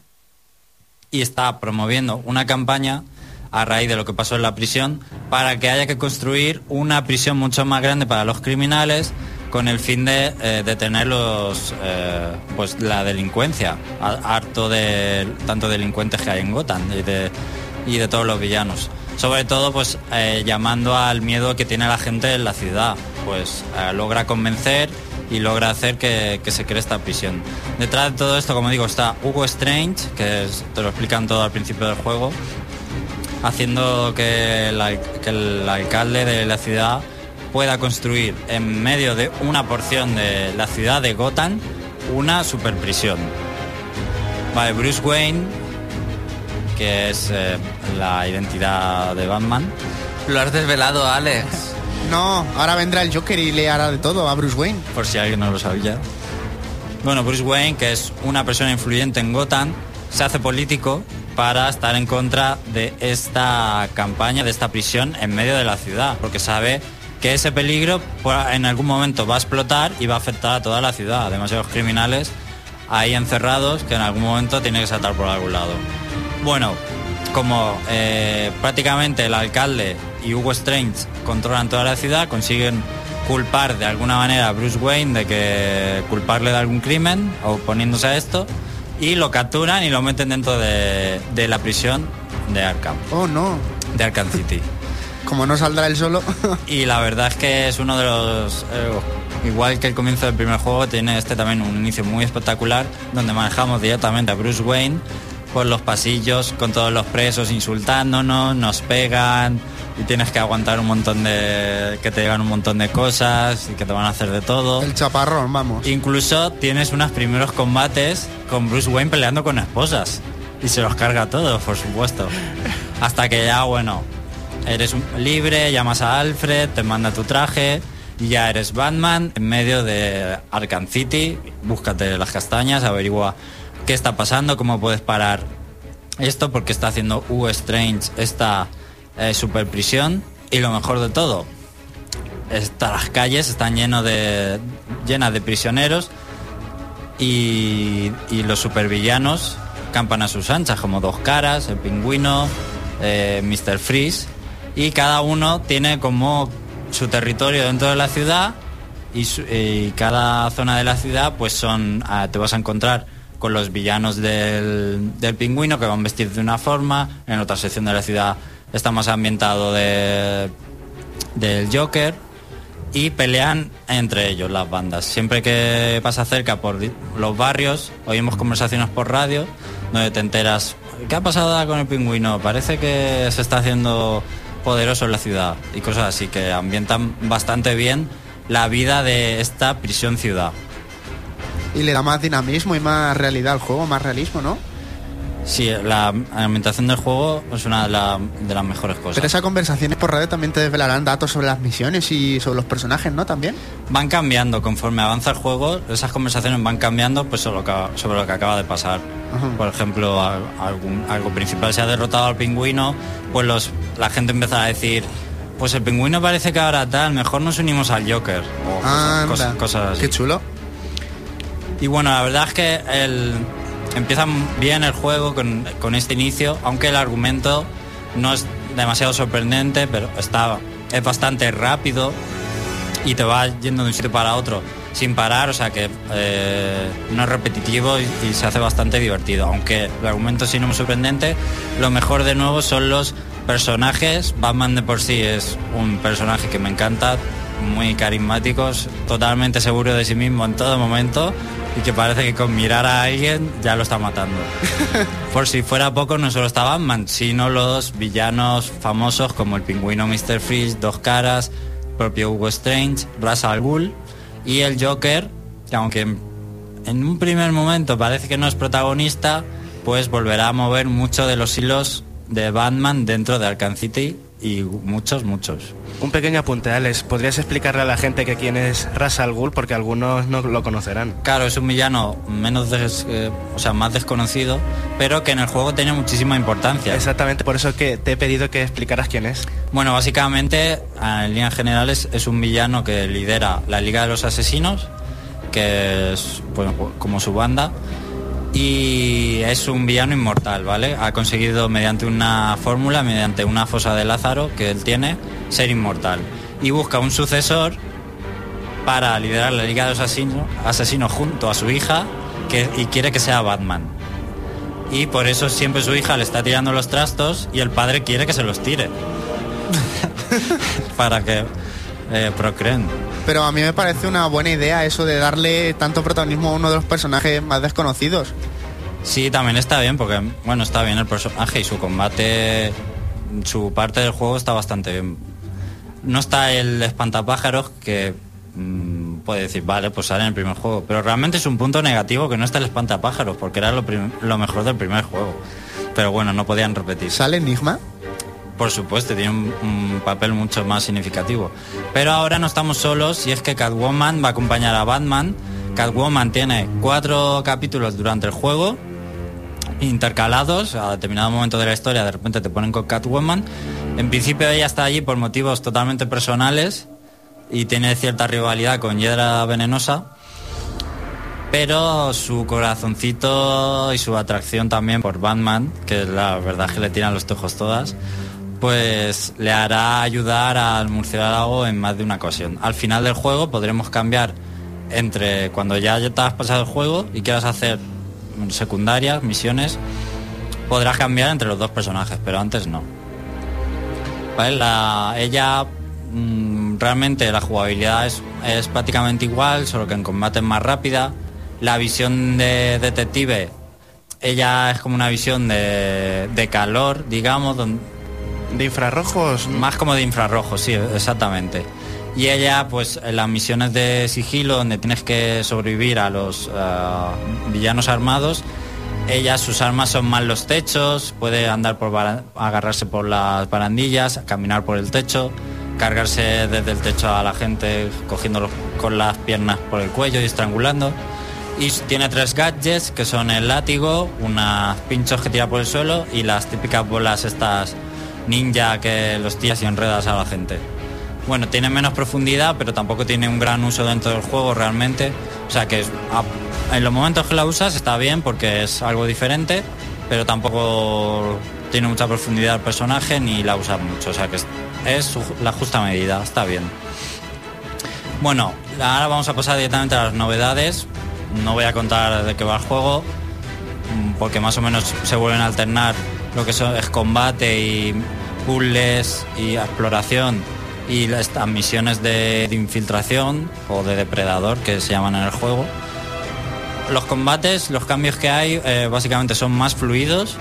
y está promoviendo una campaña a raíz de lo que pasó en la prisión para que haya que construir una prisión mucho más grande para los criminales con el fin de eh, detener eh, pues la delincuencia, harto de tanto delincuentes que hay en Gotham y de todos los villanos. Sobre todo pues eh, llamando al miedo que tiene la gente en la ciudad, pues eh, logra convencer y logra hacer que, que se cree esta prisión. Detrás de todo esto, como digo, está Hugo Strange, que te lo explican todo al principio del juego, haciendo que el, al- que el alcalde de la ciudad pueda construir en medio de una porción de la ciudad de Gotham una superprisión. Vale, Bruce Wayne, que es eh, la identidad de Batman, Lo has desvelado, Alex. *laughs* No, ahora vendrá el Joker y le hará de todo a Bruce Wayne. por si alguien no lo sabía. Bueno, Bruce Wayne, que es una persona influyente en Gotham, se hace político para estar en contra de esta campaña, de esta prisión en medio de la ciudad, porque sabe que ese peligro por- en algún momento va a explotar y va a afectar a toda la ciudad. Demasiados criminales ahí encerrados que en algún momento tiene que saltar por algún lado. Bueno, como eh, prácticamente el alcalde y Hugo Strange controlan toda la ciudad, consiguen culpar de alguna manera a Bruce Wayne de que culparle de algún crimen oponiéndose a esto y lo capturan y lo meten dentro de, de la prisión de Arkham, Oh, no. de Arkham City. *laughs* Como no saldrá él solo. *laughs* Y la verdad es que es uno de los... eh, igual que el comienzo del primer juego, tiene este también un inicio muy espectacular, donde manejamos directamente a Bruce Wayne por los pasillos con todos los presos insultándonos, nos pegan y tienes que aguantar un montón de... que te digan un montón de cosas y que te van a hacer de todo. el chaparrón, vamos. Incluso tienes unos primeros combates con Bruce Wayne peleando con esposas. Y se los carga a todos, por supuesto. Hasta que ya, bueno, eres libre, llamas a Alfred, te manda tu traje y ya eres Batman en medio de Arkham City. Búscate las castañas, averigua qué está pasando, cómo puedes parar esto, porque está haciendo Hugo Strange esta eh, super prisión. Y lo mejor de todo, está, las calles están lleno de, llenas de prisioneros y, y los supervillanos campan a sus anchas, como Dos Caras, el Pingüino, eh, Mr. Freeze, y cada uno tiene como su territorio dentro de la ciudad y cada zona de la ciudad pues son ah, te vas a encontrar con los villanos del, del pingüino que van vestidos de una forma, en otra sección de la ciudad está más ambientado de, del Joker y pelean entre ellos las bandas. Siempre que pasa cerca por los barrios, oímos conversaciones por radio donde te enteras, ¿qué ha pasado con el pingüino? Parece que se está haciendo poderoso en la ciudad y cosas así que ambientan bastante bien la vida de esta prisión ciudad. Y le da más dinamismo y más realidad al juego, más realismo, ¿no? Sí, la ambientación del juego es una de, la- de las mejores cosas. Pero esas conversaciones por radio también te desvelarán datos sobre las misiones y sobre los personajes, ¿no? También. van cambiando conforme avanza el juego, esas conversaciones van cambiando pues sobre lo que, sobre lo que acaba de pasar. Ajá. Por ejemplo, al- algún- algo principal se ha derrotado al pingüino, pues los, la gente empieza a decir, pues el pingüino parece que ahora tal, mejor nos unimos al Joker. O cosas, cosas- cosas así. Qué chulo. Y bueno, la verdad es que el, empieza bien el juego con, con este inicio, aunque el argumento no es demasiado sorprendente, pero está, es bastante rápido y te va yendo de un sitio para otro sin parar, o sea que eh, no es repetitivo y, se hace bastante divertido. Aunque el argumento sí no es sorprendente, lo mejor de nuevo son los personajes. Batman de por sí es un personaje que me encanta, muy carismáticos, totalmente seguro de sí mismo en todo momento y que parece que con mirar a alguien ya lo está matando. *laughs* Por si fuera poco, no solo está Batman, sino los villanos famosos como el pingüino Mr. Freeze, Dos Caras, propio Hugo Strange, Ra's al Ghul y el Joker, que aunque en en un primer momento parece que no es protagonista, pues volverá a mover mucho de los hilos de Batman dentro de Arkham City y muchos, muchos. Un pequeño apunte, Alex. ¿Podrías explicarle a la gente que quién es Ras al Ghul? Porque algunos no lo conocerán. Claro, es un villano menos des- eh, o sea, más desconocido, pero que en el juego tiene muchísima importancia. Exactamente, por eso que te he pedido que explicaras quién es. Bueno, básicamente, en líneas generales, es un villano que lidera la Liga de los Asesinos, que es bueno, como su banda, y es un villano inmortal, ¿vale? Ha conseguido mediante una fórmula, mediante una fosa de Lázaro que él tiene, ser inmortal. Y busca un sucesor para liderar la Liga de los Asesinos, asesinos junto a su hija que, y quiere que sea Batman. Y por eso siempre su hija le está tirando los trastos y el padre quiere que se los tire. *laughs* para que eh, procreen. Pero a mí me parece una buena idea eso de darle tanto protagonismo a uno de los personajes más desconocidos. Sí, también está bien, porque bueno, está bien el personaje y su combate, su parte del juego está bastante bien. No está el espantapájaros que mm, puede decir, vale, pues sale en el primer juego, pero realmente es un punto negativo que no está el espantapájaros, porque era lo, lo mejor del primer juego. Pero bueno, no podían repetir. ¿Sale Enigma? Por supuesto, tiene un, papel mucho más significativo. Pero ahora no estamos solos y es que Catwoman va a acompañar a Batman. Catwoman tiene cuatro capítulos durante el juego, intercalados, a determinado momento de la historia de repente te ponen con Catwoman. En principio ella está allí por motivos totalmente personales y tiene cierta rivalidad con Hiedra Venenosa. Pero su corazoncito y su atracción también por Batman, que la verdad es que le tiran los tojos todas, pues le hará ayudar al murciélago en más de una ocasión. Al final del juego podremos cambiar entre cuando ya te has pasado el juego y quieras hacer secundarias, misiones, podrás cambiar entre los dos personajes, pero antes no. Ella mm, realmente la jugabilidad es, es prácticamente igual, solo que en combate es más rápida. La visión de detective, ella es como una visión de, de calor, digamos, don- ¿De infrarrojos? más como de infrarrojo, sí, exactamente. Y ella, pues, en las misiones de sigilo, donde tienes que sobrevivir a los ah, villanos armados, ella, sus armas son más los techos, puede andar por agarrarse por las barandillas, caminar por el techo, cargarse desde el techo a la gente, cogiéndolo con las piernas por el cuello y estrangulando. Y tiene tres gadgets, que son el látigo, unos pinchos que tira por el suelo y las típicas bolas estas ninja que los tiras y enredas a la gente. Bueno, tiene menos profundidad, pero tampoco tiene un gran uso dentro del juego realmente. O sea que en los momentos que la usas está bien porque es algo diferente, pero tampoco tiene mucha profundidad el personaje ni la usas mucho. O sea que es, la justa medida, está bien. Bueno, ahora vamos a pasar directamente a las novedades. No voy a contar de qué va el juego, mm, porque más o menos se vuelven a alternar lo que son, es combate y puzzles y exploración y las misiones de, infiltración o de depredador que se llaman en el juego. Los combates, los cambios que hay, eh, básicamente son más fluidos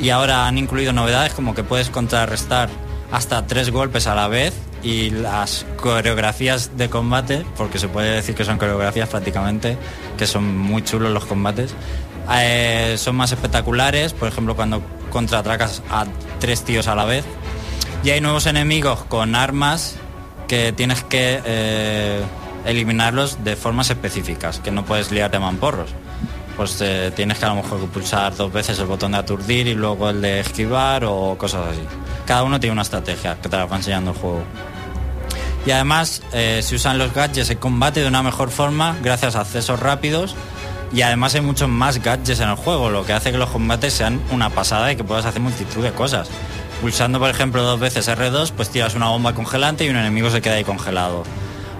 y ahora han incluido novedades como que puedes contrarrestar hasta tres golpes a la vez y las coreografías de combate, porque se puede decir que son coreografías prácticamente, que son muy chulos los combates, eh, son más espectaculares, por ejemplo cuando contraatracas a tres tíos a la vez. Y hay nuevos enemigos con armas que tienes que eh, eliminarlos de formas específicas, que no puedes liarte mamporros. Pues eh, tienes que a lo mejor pulsar dos veces el botón de aturdir y luego el de esquivar o cosas así. Cada uno tiene una estrategia que te la va enseñando el juego. Y además eh, se usan los gadgets en combate de una mejor forma gracias a accesos rápidos y además hay muchos más gadgets en el juego, lo que hace que los combates sean una pasada y que puedas hacer multitud de cosas. Pulsando, por ejemplo, dos veces R2, pues tiras una bomba congelante y un enemigo se queda ahí congelado.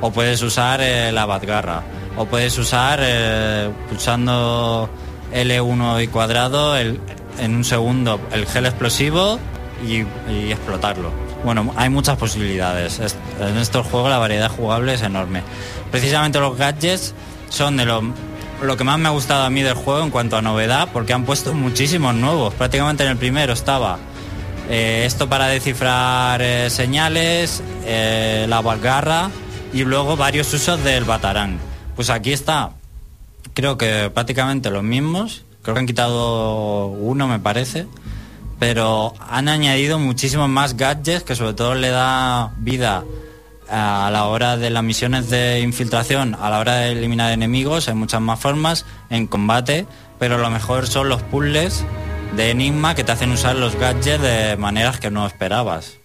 O puedes usar eh, la batgarra. O puedes usar, eh, pulsando L1 y cuadrado, el- en un segundo el gel explosivo y, y explotarlo. Bueno, hay muchas posibilidades. Es- En estos juegos la variedad jugable es enorme. Precisamente los gadgets son de lo, lo que más me ha gustado a mí del juego en cuanto a novedad, porque han puesto muchísimos nuevos. Prácticamente en el primero estaba eh, esto para descifrar eh, señales, eh, la bargarra y luego varios usos del batarán. Pues aquí está, creo que prácticamente los mismos. Creo que han quitado uno, me parece. Pero han añadido muchísimos más gadgets que sobre todo le da vida a la hora de las misiones de infiltración, a la hora de eliminar enemigos, hay muchas más formas en combate, pero lo mejor son los puzzles de Enigma que te hacen usar los gadgets de maneras que no esperabas.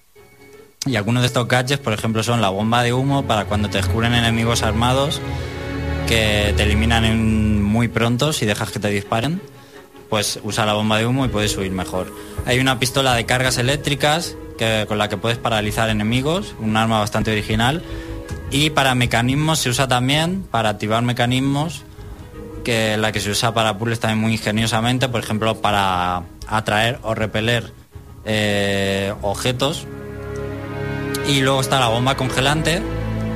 Y algunos de estos gadgets, por ejemplo, son la bomba de humo para cuando te descubren enemigos armados que te eliminan muy pronto si dejas que te disparen. Pues usa la bomba de humo y puedes huir mejor. Hay una pistola de cargas eléctricas que, con la que puedes paralizar enemigos, un arma bastante original. Y para mecanismos se usa también, para activar mecanismos, que la que se usa para puzzles también muy ingeniosamente, por ejemplo, para atraer o repeler eh, objetos. Y luego está la bomba congelante,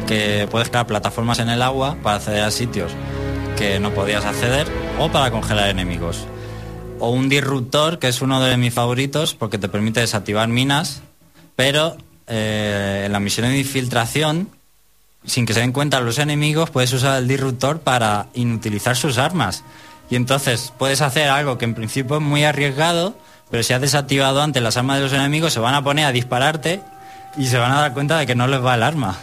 que puedes crear plataformas en el agua para acceder a sitios que no podías acceder, o para congelar enemigos. O un disruptor, que es uno de mis favoritos, porque te permite desactivar minas, pero eh, en la misión de infiltración sin que se den cuenta los enemigos, puedes usar el disruptor para inutilizar sus armas. Y entonces puedes hacer algo que en principio es muy arriesgado, pero si has desactivado antes las armas de los enemigos, se van a poner a dispararte y se van a dar cuenta de que no les va el arma.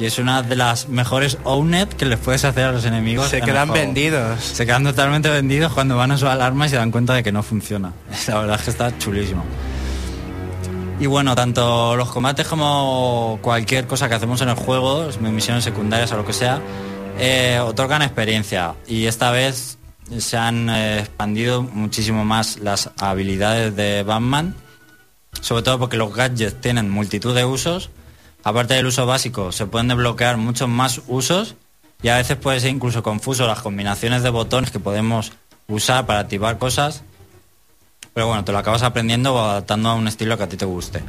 Y es una de las mejores owned que les puedes hacer a los enemigos. Se quedan vendidos. Se quedan totalmente vendidos cuando van a usar el arma y se dan cuenta de que no funciona. *laughs* La verdad es que está chulísimo. Y bueno, tanto los combates como cualquier cosa que hacemos en el juego, misiones secundarias o lo que sea, eh, otorgan experiencia. Y esta vez se han eh, expandido muchísimo más las habilidades de Batman, sobre todo porque los gadgets tienen multitud de usos. Aparte del uso básico, se pueden desbloquear muchos más usos y a veces puede ser incluso confuso las combinaciones de botones que podemos usar para activar cosas pero bueno, te lo acabas aprendiendo o adaptando a un estilo que a ti te guste.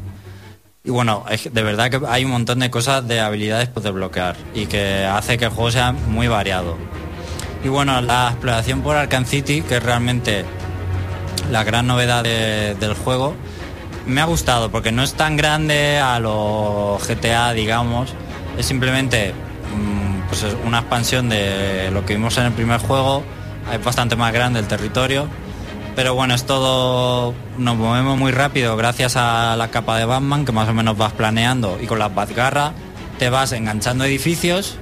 Y bueno, de verdad que hay un montón de cosas de habilidades por desbloquear y que hace que el juego sea muy variado. Y bueno, la exploración por Arkham City, que es realmente la gran novedad de- del juego, me ha gustado porque no es tan grande a lo GTA, digamos. Es simplemente mm, pues es una expansión de lo que vimos en el primer juego. Es bastante más grande el territorio. Pero bueno, es todo. Nos movemos muy rápido gracias a la capa de Batman que más o menos vas planeando y con las Batgarra te vas enganchando edificios.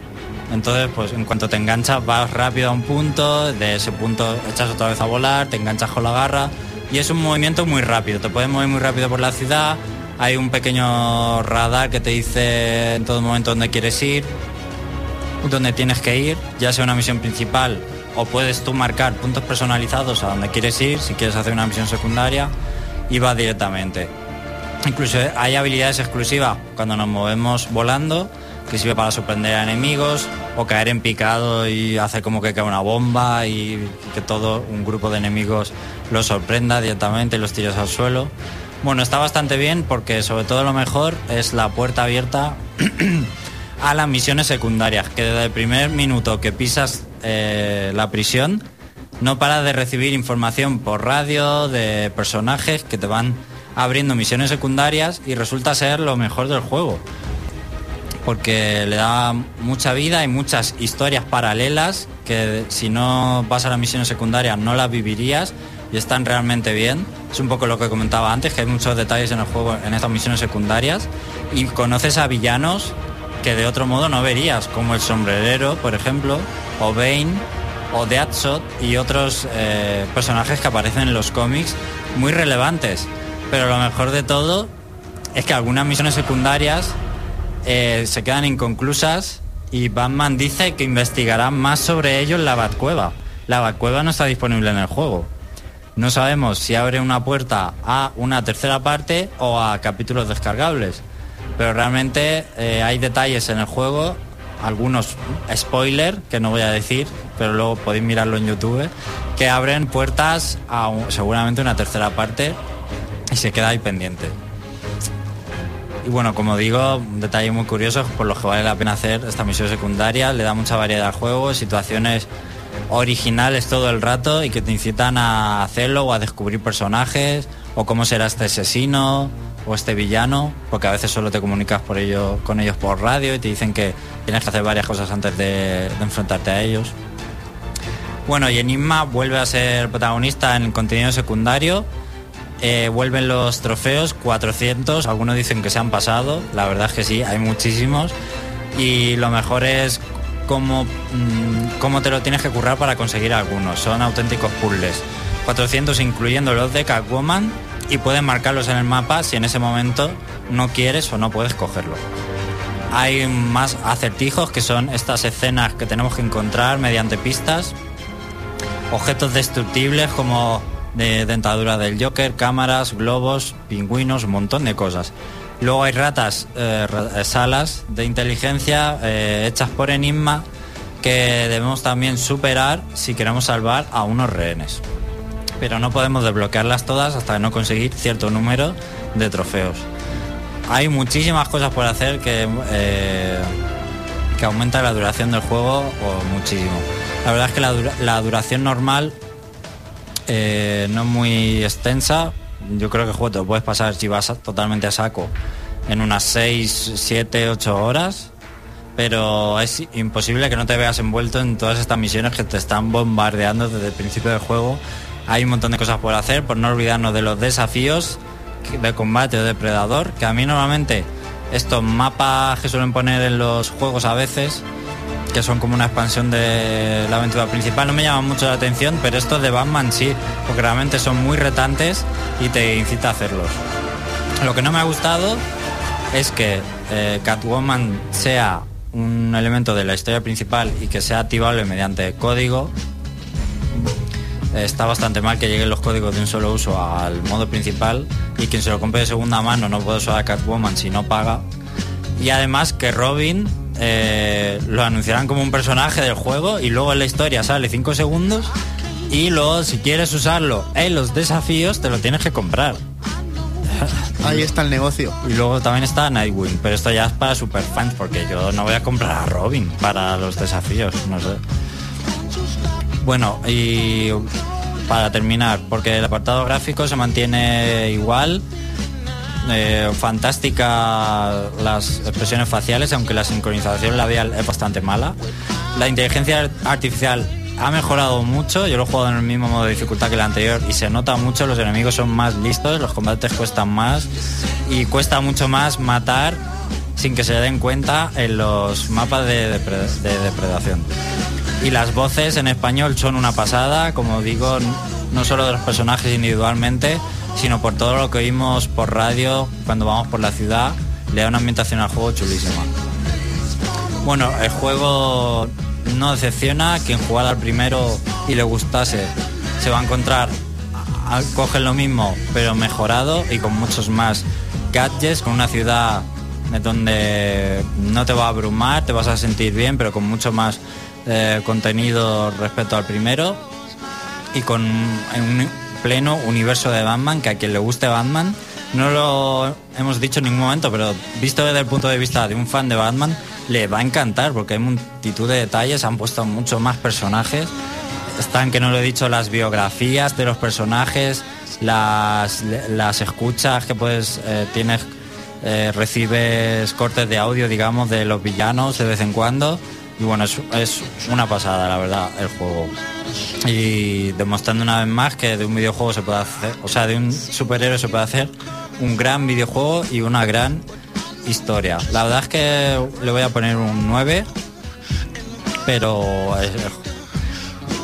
Entonces, pues en cuanto te enganchas vas rápido a un punto, de ese punto echas otra vez a volar, te enganchas con la garra y es un movimiento muy rápido. Te puedes mover muy rápido por la ciudad. Hay un pequeño radar que te dice en todo momento dónde quieres ir donde tienes que ir, ya sea una misión principal o puedes tú marcar puntos personalizados a donde quieres ir, si quieres hacer una misión secundaria, y vas directamente. Incluso hay habilidades exclusivas cuando nos movemos volando, que sirve para sorprender a enemigos o caer en picado y hacer como que cae una bomba y que todo un grupo de enemigos los sorprenda directamente y los tiros al suelo. Bueno, está bastante bien porque sobre todo lo mejor es la puerta abierta *clears throat* a las misiones secundarias, que desde el primer minuto que pisas eh, la prisión no para de recibir información por radio de personajes que te van abriendo misiones secundarias y resulta ser lo mejor del juego. Porque le da mucha vida y muchas historias paralelas que si no vas a las misiones secundarias no las vivirías y están realmente bien. Es un poco lo que comentaba antes, que hay muchos detalles en el juego en estas misiones secundarias y conoces a villanos que de otro modo no verías, como el sombrerero, por ejemplo, o Bane, o Deadshot y otros eh, personajes que aparecen en los cómics muy relevantes. Pero lo mejor de todo es que algunas misiones secundarias eh, se quedan inconclusas y Batman dice que investigará más sobre ello en la Batcueva. La Batcueva no está disponible en el juego. No sabemos si abre una puerta a una tercera parte o a capítulos descargables. Pero realmente eh, hay detalles en el juego, algunos spoiler, que no voy a decir, pero luego podéis mirarlo en YouTube, que abren puertas a seguramente una tercera parte y se queda ahí pendiente. Y bueno, como digo, un detalle muy curioso por lo que vale la pena hacer esta misión secundaria, le da mucha variedad al juego, situaciones originales todo el rato y que te incitan a hacerlo o a descubrir personajes o cómo será este asesino o este villano, porque a veces solo te comunicas por ello, con ellos por radio y te dicen que tienes que hacer varias cosas antes de, de enfrentarte a ellos. Bueno, y Enigma vuelve a ser protagonista en el contenido secundario. Eh, vuelven los trofeos, 400, algunos dicen que se han pasado, la verdad es que sí, hay muchísimos. Y lo mejor es cómo, mm, cómo te lo tienes que currar para conseguir algunos. Son auténticos puzzles. 400 incluyendo los de Catwoman y puedes marcarlos en el mapa si en ese momento no quieres o no puedes cogerlo. Hay más acertijos que son estas escenas que tenemos que encontrar mediante pistas objetos destructibles como de dentadura del Joker, cámaras, globos, pingüinos, un montón de cosas. Luego hay ratas, eh, eh, salas de inteligencia eh, hechas por Enigma que debemos también superar si queremos salvar a unos rehenes. Pero no podemos desbloquearlas todas hasta no conseguir cierto número de trofeos. Hay muchísimas cosas por hacer que eh, que aumenta la duración del juego o muchísimo. La verdad es que la, dura- la duración normal eh, no es muy extensa. Yo creo que el juego te lo puedes pasar si vas totalmente a saco en unas 6, 7, 8 horas. Pero es imposible que no te veas envuelto en todas estas misiones que te están bombardeando desde el principio del juego. Hay un montón de cosas por hacer, por no olvidarnos de los desafíos de combate o depredador, que a mí normalmente estos mapas que suelen poner en los juegos a veces, que son como una expansión de la aventura principal, no me llaman mucho la atención, pero estos de Batman sí, porque realmente son muy retantes y te incita a hacerlos. Lo que no me ha gustado es que eh, Catwoman sea un elemento de la historia principal y que sea activable mediante código. Está bastante mal que lleguen los códigos de un solo uso al modo principal y quien se lo compre de segunda mano no puede usar a Catwoman si no paga. Y además que Robin eh, lo anunciarán como un personaje del juego y luego en la historia sale 5 segundos y luego si quieres usarlo en los desafíos te lo tienes que comprar. *laughs* Ahí está el negocio. Y luego también está Nightwing, pero esto ya es para superfans porque yo no voy a comprar a Robin para los desafíos, no sé. Bueno, y para terminar, porque el apartado gráfico se mantiene igual, eh, fantástica las expresiones faciales, aunque la sincronización labial es bastante mala. La inteligencia artificial ha mejorado mucho, yo lo he jugado en el mismo modo de dificultad que el anterior y se nota mucho, los enemigos son más listos, los combates cuestan más y cuesta mucho más matar sin que se den cuenta en los mapas de, depre- de depredación. Y las voces en español son una pasada, como digo, no solo de los personajes individualmente, sino por todo lo que oímos por radio cuando vamos por la ciudad, le da una ambientación al juego chulísima. Bueno, el juego no decepciona, quien jugara al primero y le gustase se va a encontrar, a- a- coge lo mismo pero mejorado y con muchos más gadgets, con una ciudad donde no te va a abrumar, te vas a sentir bien, pero con mucho más eh, contenido respecto al primero y con un pleno universo de Batman, que a quien le guste Batman, no lo hemos dicho en ningún momento, pero visto desde el punto de vista de un fan de Batman, le va a encantar porque hay multitud de detalles, han puesto mucho más personajes. Están, que no lo he dicho, las biografías de los personajes, las, las escuchas que puedes, eh, tienes, eh, recibes cortes de audio, digamos, de los villanos de vez en cuando. Y bueno, es, una pasada, la verdad, el juego. Y demostrando una vez más que de un videojuego se puede hacer, o sea, de un superhéroe se puede hacer un gran videojuego y una gran historia. La verdad es que le voy a poner un 9, pero es-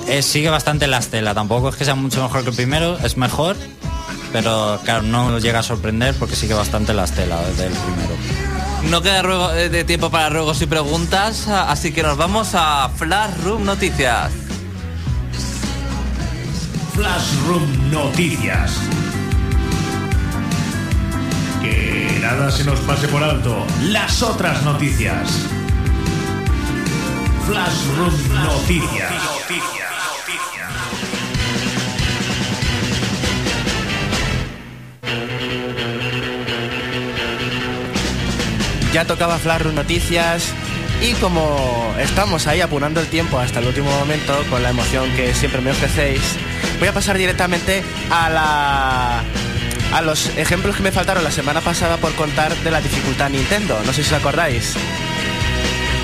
es- sigue bastante en la estela. Tampoco es que sea mucho mejor que el primero, es mejor, pero claro, no llega a sorprender porque sigue bastante en la estela desde el primero. No queda eh, de tiempo para ruegos y preguntas, a- así que nos vamos a Flash Room Noticias. Flashroom Noticias. Que nada se nos pase por alto. Las otras noticias. Flashroom Noticias. Ya tocaba Flashroom Noticias y como estamos ahí apurando el tiempo hasta el último momento con la emoción que siempre me ofrecéis, voy a pasar directamente a la a los ejemplos que me faltaron la semana pasada por contar de la dificultad Nintendo. No sé si os acordáis.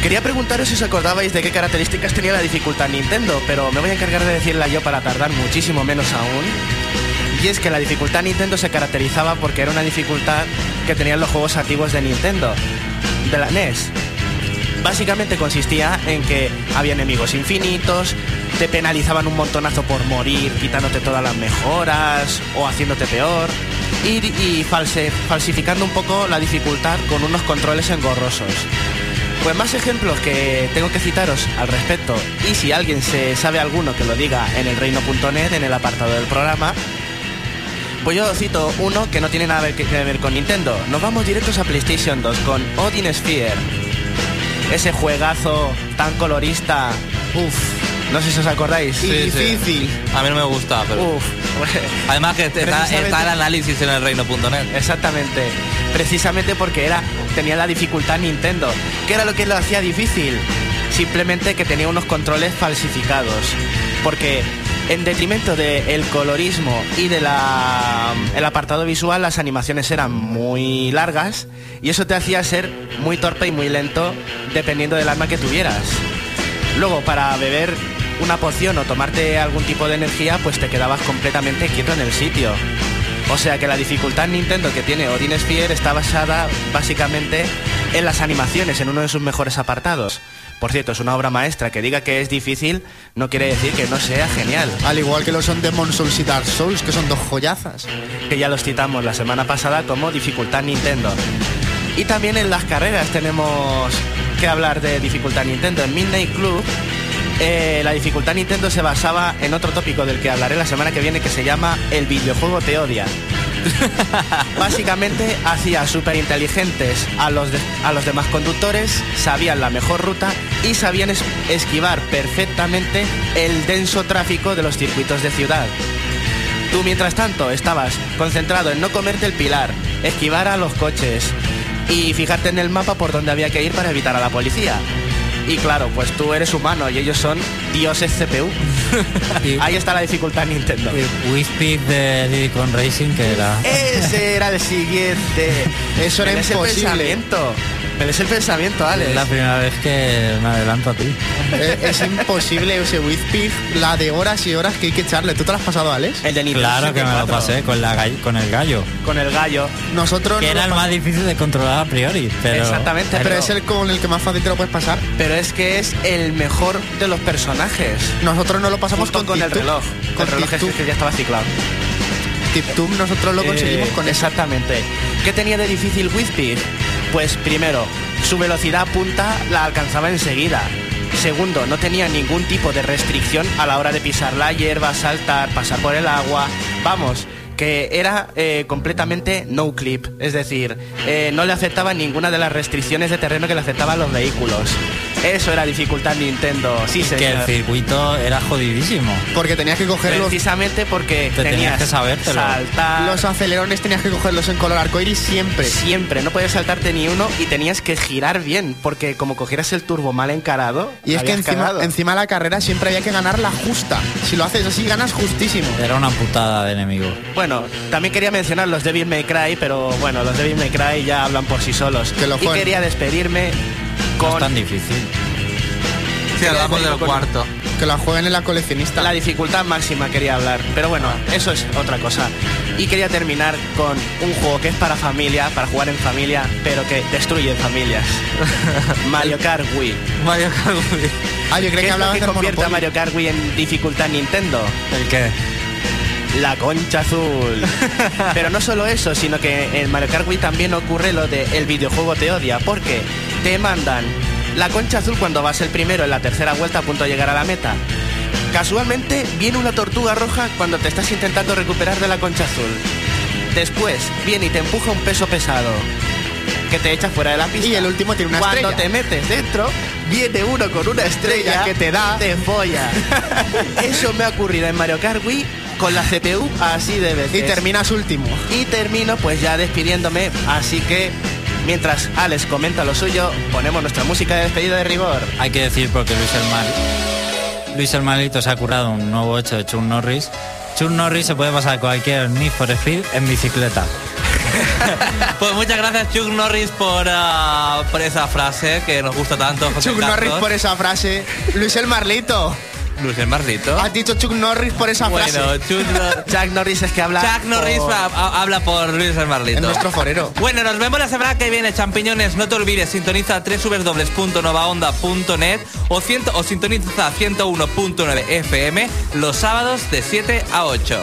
Quería preguntaros si os acordabais de qué características tenía la dificultad Nintendo, pero me voy a encargar de decirla yo para tardar muchísimo menos aún. Y es que la dificultad Nintendo se caracterizaba porque era una dificultad que tenían los juegos antiguos de Nintendo, de la NES. Básicamente consistía en que había enemigos infinitos, te penalizaban un montonazo por morir, quitándote todas las mejoras o haciéndote peor, y, y falsificando un poco la dificultad con unos controles engorrosos. Pues más ejemplos que tengo que citaros al respecto, y si alguien se sabe alguno que lo diga en el reino.net, en el apartado del programa, pues yo cito uno que no tiene nada que ver con Nintendo. Nos vamos directos a PlayStation 2 con Odin Sphere. Ese juegazo tan colorista. Uf, no sé si os acordáis. Y difícil. A mí no me gusta, pero... Uf. Además que está el análisis en el reino.net. Exactamente. Precisamente porque era tenía la dificultad Nintendo. ¿Qué era lo que lo hacía difícil? Simplemente que tenía unos controles falsificados. Porque en detrimento del colorismo y del apartado visual, las animaciones eran muy largas y eso te hacía ser muy torpe y muy lento dependiendo del arma que tuvieras. Luego, para beber una poción o tomarte algún tipo de energía, pues te quedabas completamente quieto en el sitio. O sea que la dificultad Nintendo que tiene Odin Sphere está basada básicamente en las animaciones, en uno de sus mejores apartados. Por cierto, es una obra maestra. Que diga que es difícil no quiere decir que no sea genial. Al igual que lo son Demon Souls y Dark Souls, que son dos joyazas. Que ya los citamos la semana pasada como dificultad Nintendo. Y también en las carreras tenemos que hablar de dificultad Nintendo. En Midnight Club eh, la dificultad Nintendo se basaba en otro tópico del que hablaré la semana que viene que se llama El videojuego te odia. *laughs* Básicamente hacía súper inteligentes a los, a los demás conductores, sabían la mejor ruta y sabían es- esquivar perfectamente el denso tráfico de los circuitos de ciudad. Tú, mientras tanto, estabas concentrado en no comerte el pilar, esquivar a los coches y fijarte en el mapa por donde había que ir para evitar a la policía. Y claro, pues tú eres humano y ellos son dioses CPU. *laughs* Y- Ahí está la dificultad Nintendo. Y Whispeed de Diddy Kong Racing, que era... Ese era el siguiente. *laughs* Eso era imposible. Me lees el pensamiento, Alex. Es la primera vez que me adelanto a ti. Eh, es imposible ese Whizpig, la de horas y horas que hay que echarle. ¿Tú te lo has pasado, Alex? El de Nintendo Claro que me lo 64. pasé con, la gall- con el gallo. Con el gallo. Nosotros Que no era lo el más difícil de controlar a priori. Pero, Exactamente, Pero es el con el que más fácil te lo puedes pasar. Pero es que es el mejor de los personajes. Nosotros no lo pasamos Junto con, con el Tip-Tup. reloj. Con el reloj es que ya estaba ciclado. Tip-Tup nosotros lo conseguimos Eh, con eso. Exactamente. ¿Qué tenía de difícil Whizpig? Pues primero, su velocidad punta la alcanzaba enseguida. Segundo, no tenía ningún tipo de restricción a la hora de pisar la hierba, saltar, pasar por el agua. Vamos, porque era eh, completamente no clip, es decir, eh, no le afectaba ninguna de las restricciones de terreno que le afectaban a los vehículos. Eso era dificultad Nintendo, sí Que el señor. circuito era jodidísimo. Porque tenías que coger los, Precisamente porque Te tenías tenías que sabértelo. saltar los acelerones, tenías que cogerlos en color arcoiris siempre. siempre, no podías saltarte ni uno y tenías que girar bien, porque como cogieras el turbo mal encarado, Y es que encima, cagado. encima de la carrera siempre había que ganar la justa. Si lo haces así, ganas justísimo. Era una putada de enemigo. Bueno, también quería mencionar los Devil May Cry, pero bueno, los Devil May Cry ya hablan por sí solos. Que lo y quería despedirme No es tan difícil. Sí, hablamos del cuarto. Que la jueguen en la coleccionista. la dificultad máxima, quería hablar. Pero bueno, eso es otra cosa. Y quería terminar con un juego que es para familia, para jugar en familia, pero que destruye familias. *laughs* Mario Kart Wii. Mario Kart Wii. Ah, yo ¿Qué creo que es lo hablabas que convierte a Monopoly. Mario Kart Wii en dificultad Nintendo? ¿El qué? La concha azul. *laughs* Pero no solo eso, sino que en Mario Kart Wii también ocurre lo de el videojuego te odia, porque te mandan la concha azul cuando vas el primero en la tercera vuelta a punto de llegar a la meta. Casualmente viene una tortuga roja cuando te estás intentando recuperar de la concha azul. Después viene y te empuja un peso pesado que te echa fuera de la pista. Y el último tiene una Cuando estrella. te metes dentro, viene uno con una estrella que te da. te folla. *laughs* Eso me ha ocurrido en Mario Kart Wii con la CPU así de veces. Y terminas último. Y termino pues ya despidiéndome, así que mientras Alex comenta lo suyo, ponemos nuestra música de despedida de rigor. Hay que decir porque Luis el Mal Luis el Malito se ha curado un nuevo hecho de Chuck Norris. Chuck Norris se puede pasar cualquier Need for Speed en bicicleta. *laughs* Pues muchas gracias Chuck Norris por, ah, por esa frase que nos gusta tanto. José Chuck Norris por esa frase. Luis el Marlito. Luis el Marlito. Has dicho Chuck Norris por esa Bueno, frase. Chuck, Nor- *laughs* Chuck Norris es que habla. Chuck Norris por- habla por Luis el Marlito. Es nuestro forero. Bueno, nos vemos la semana que viene, champiñones. No te olvides, sintoniza www.novaonda.net o, ciento- o sintoniza 101.9 FM los sábados de 7 a 8.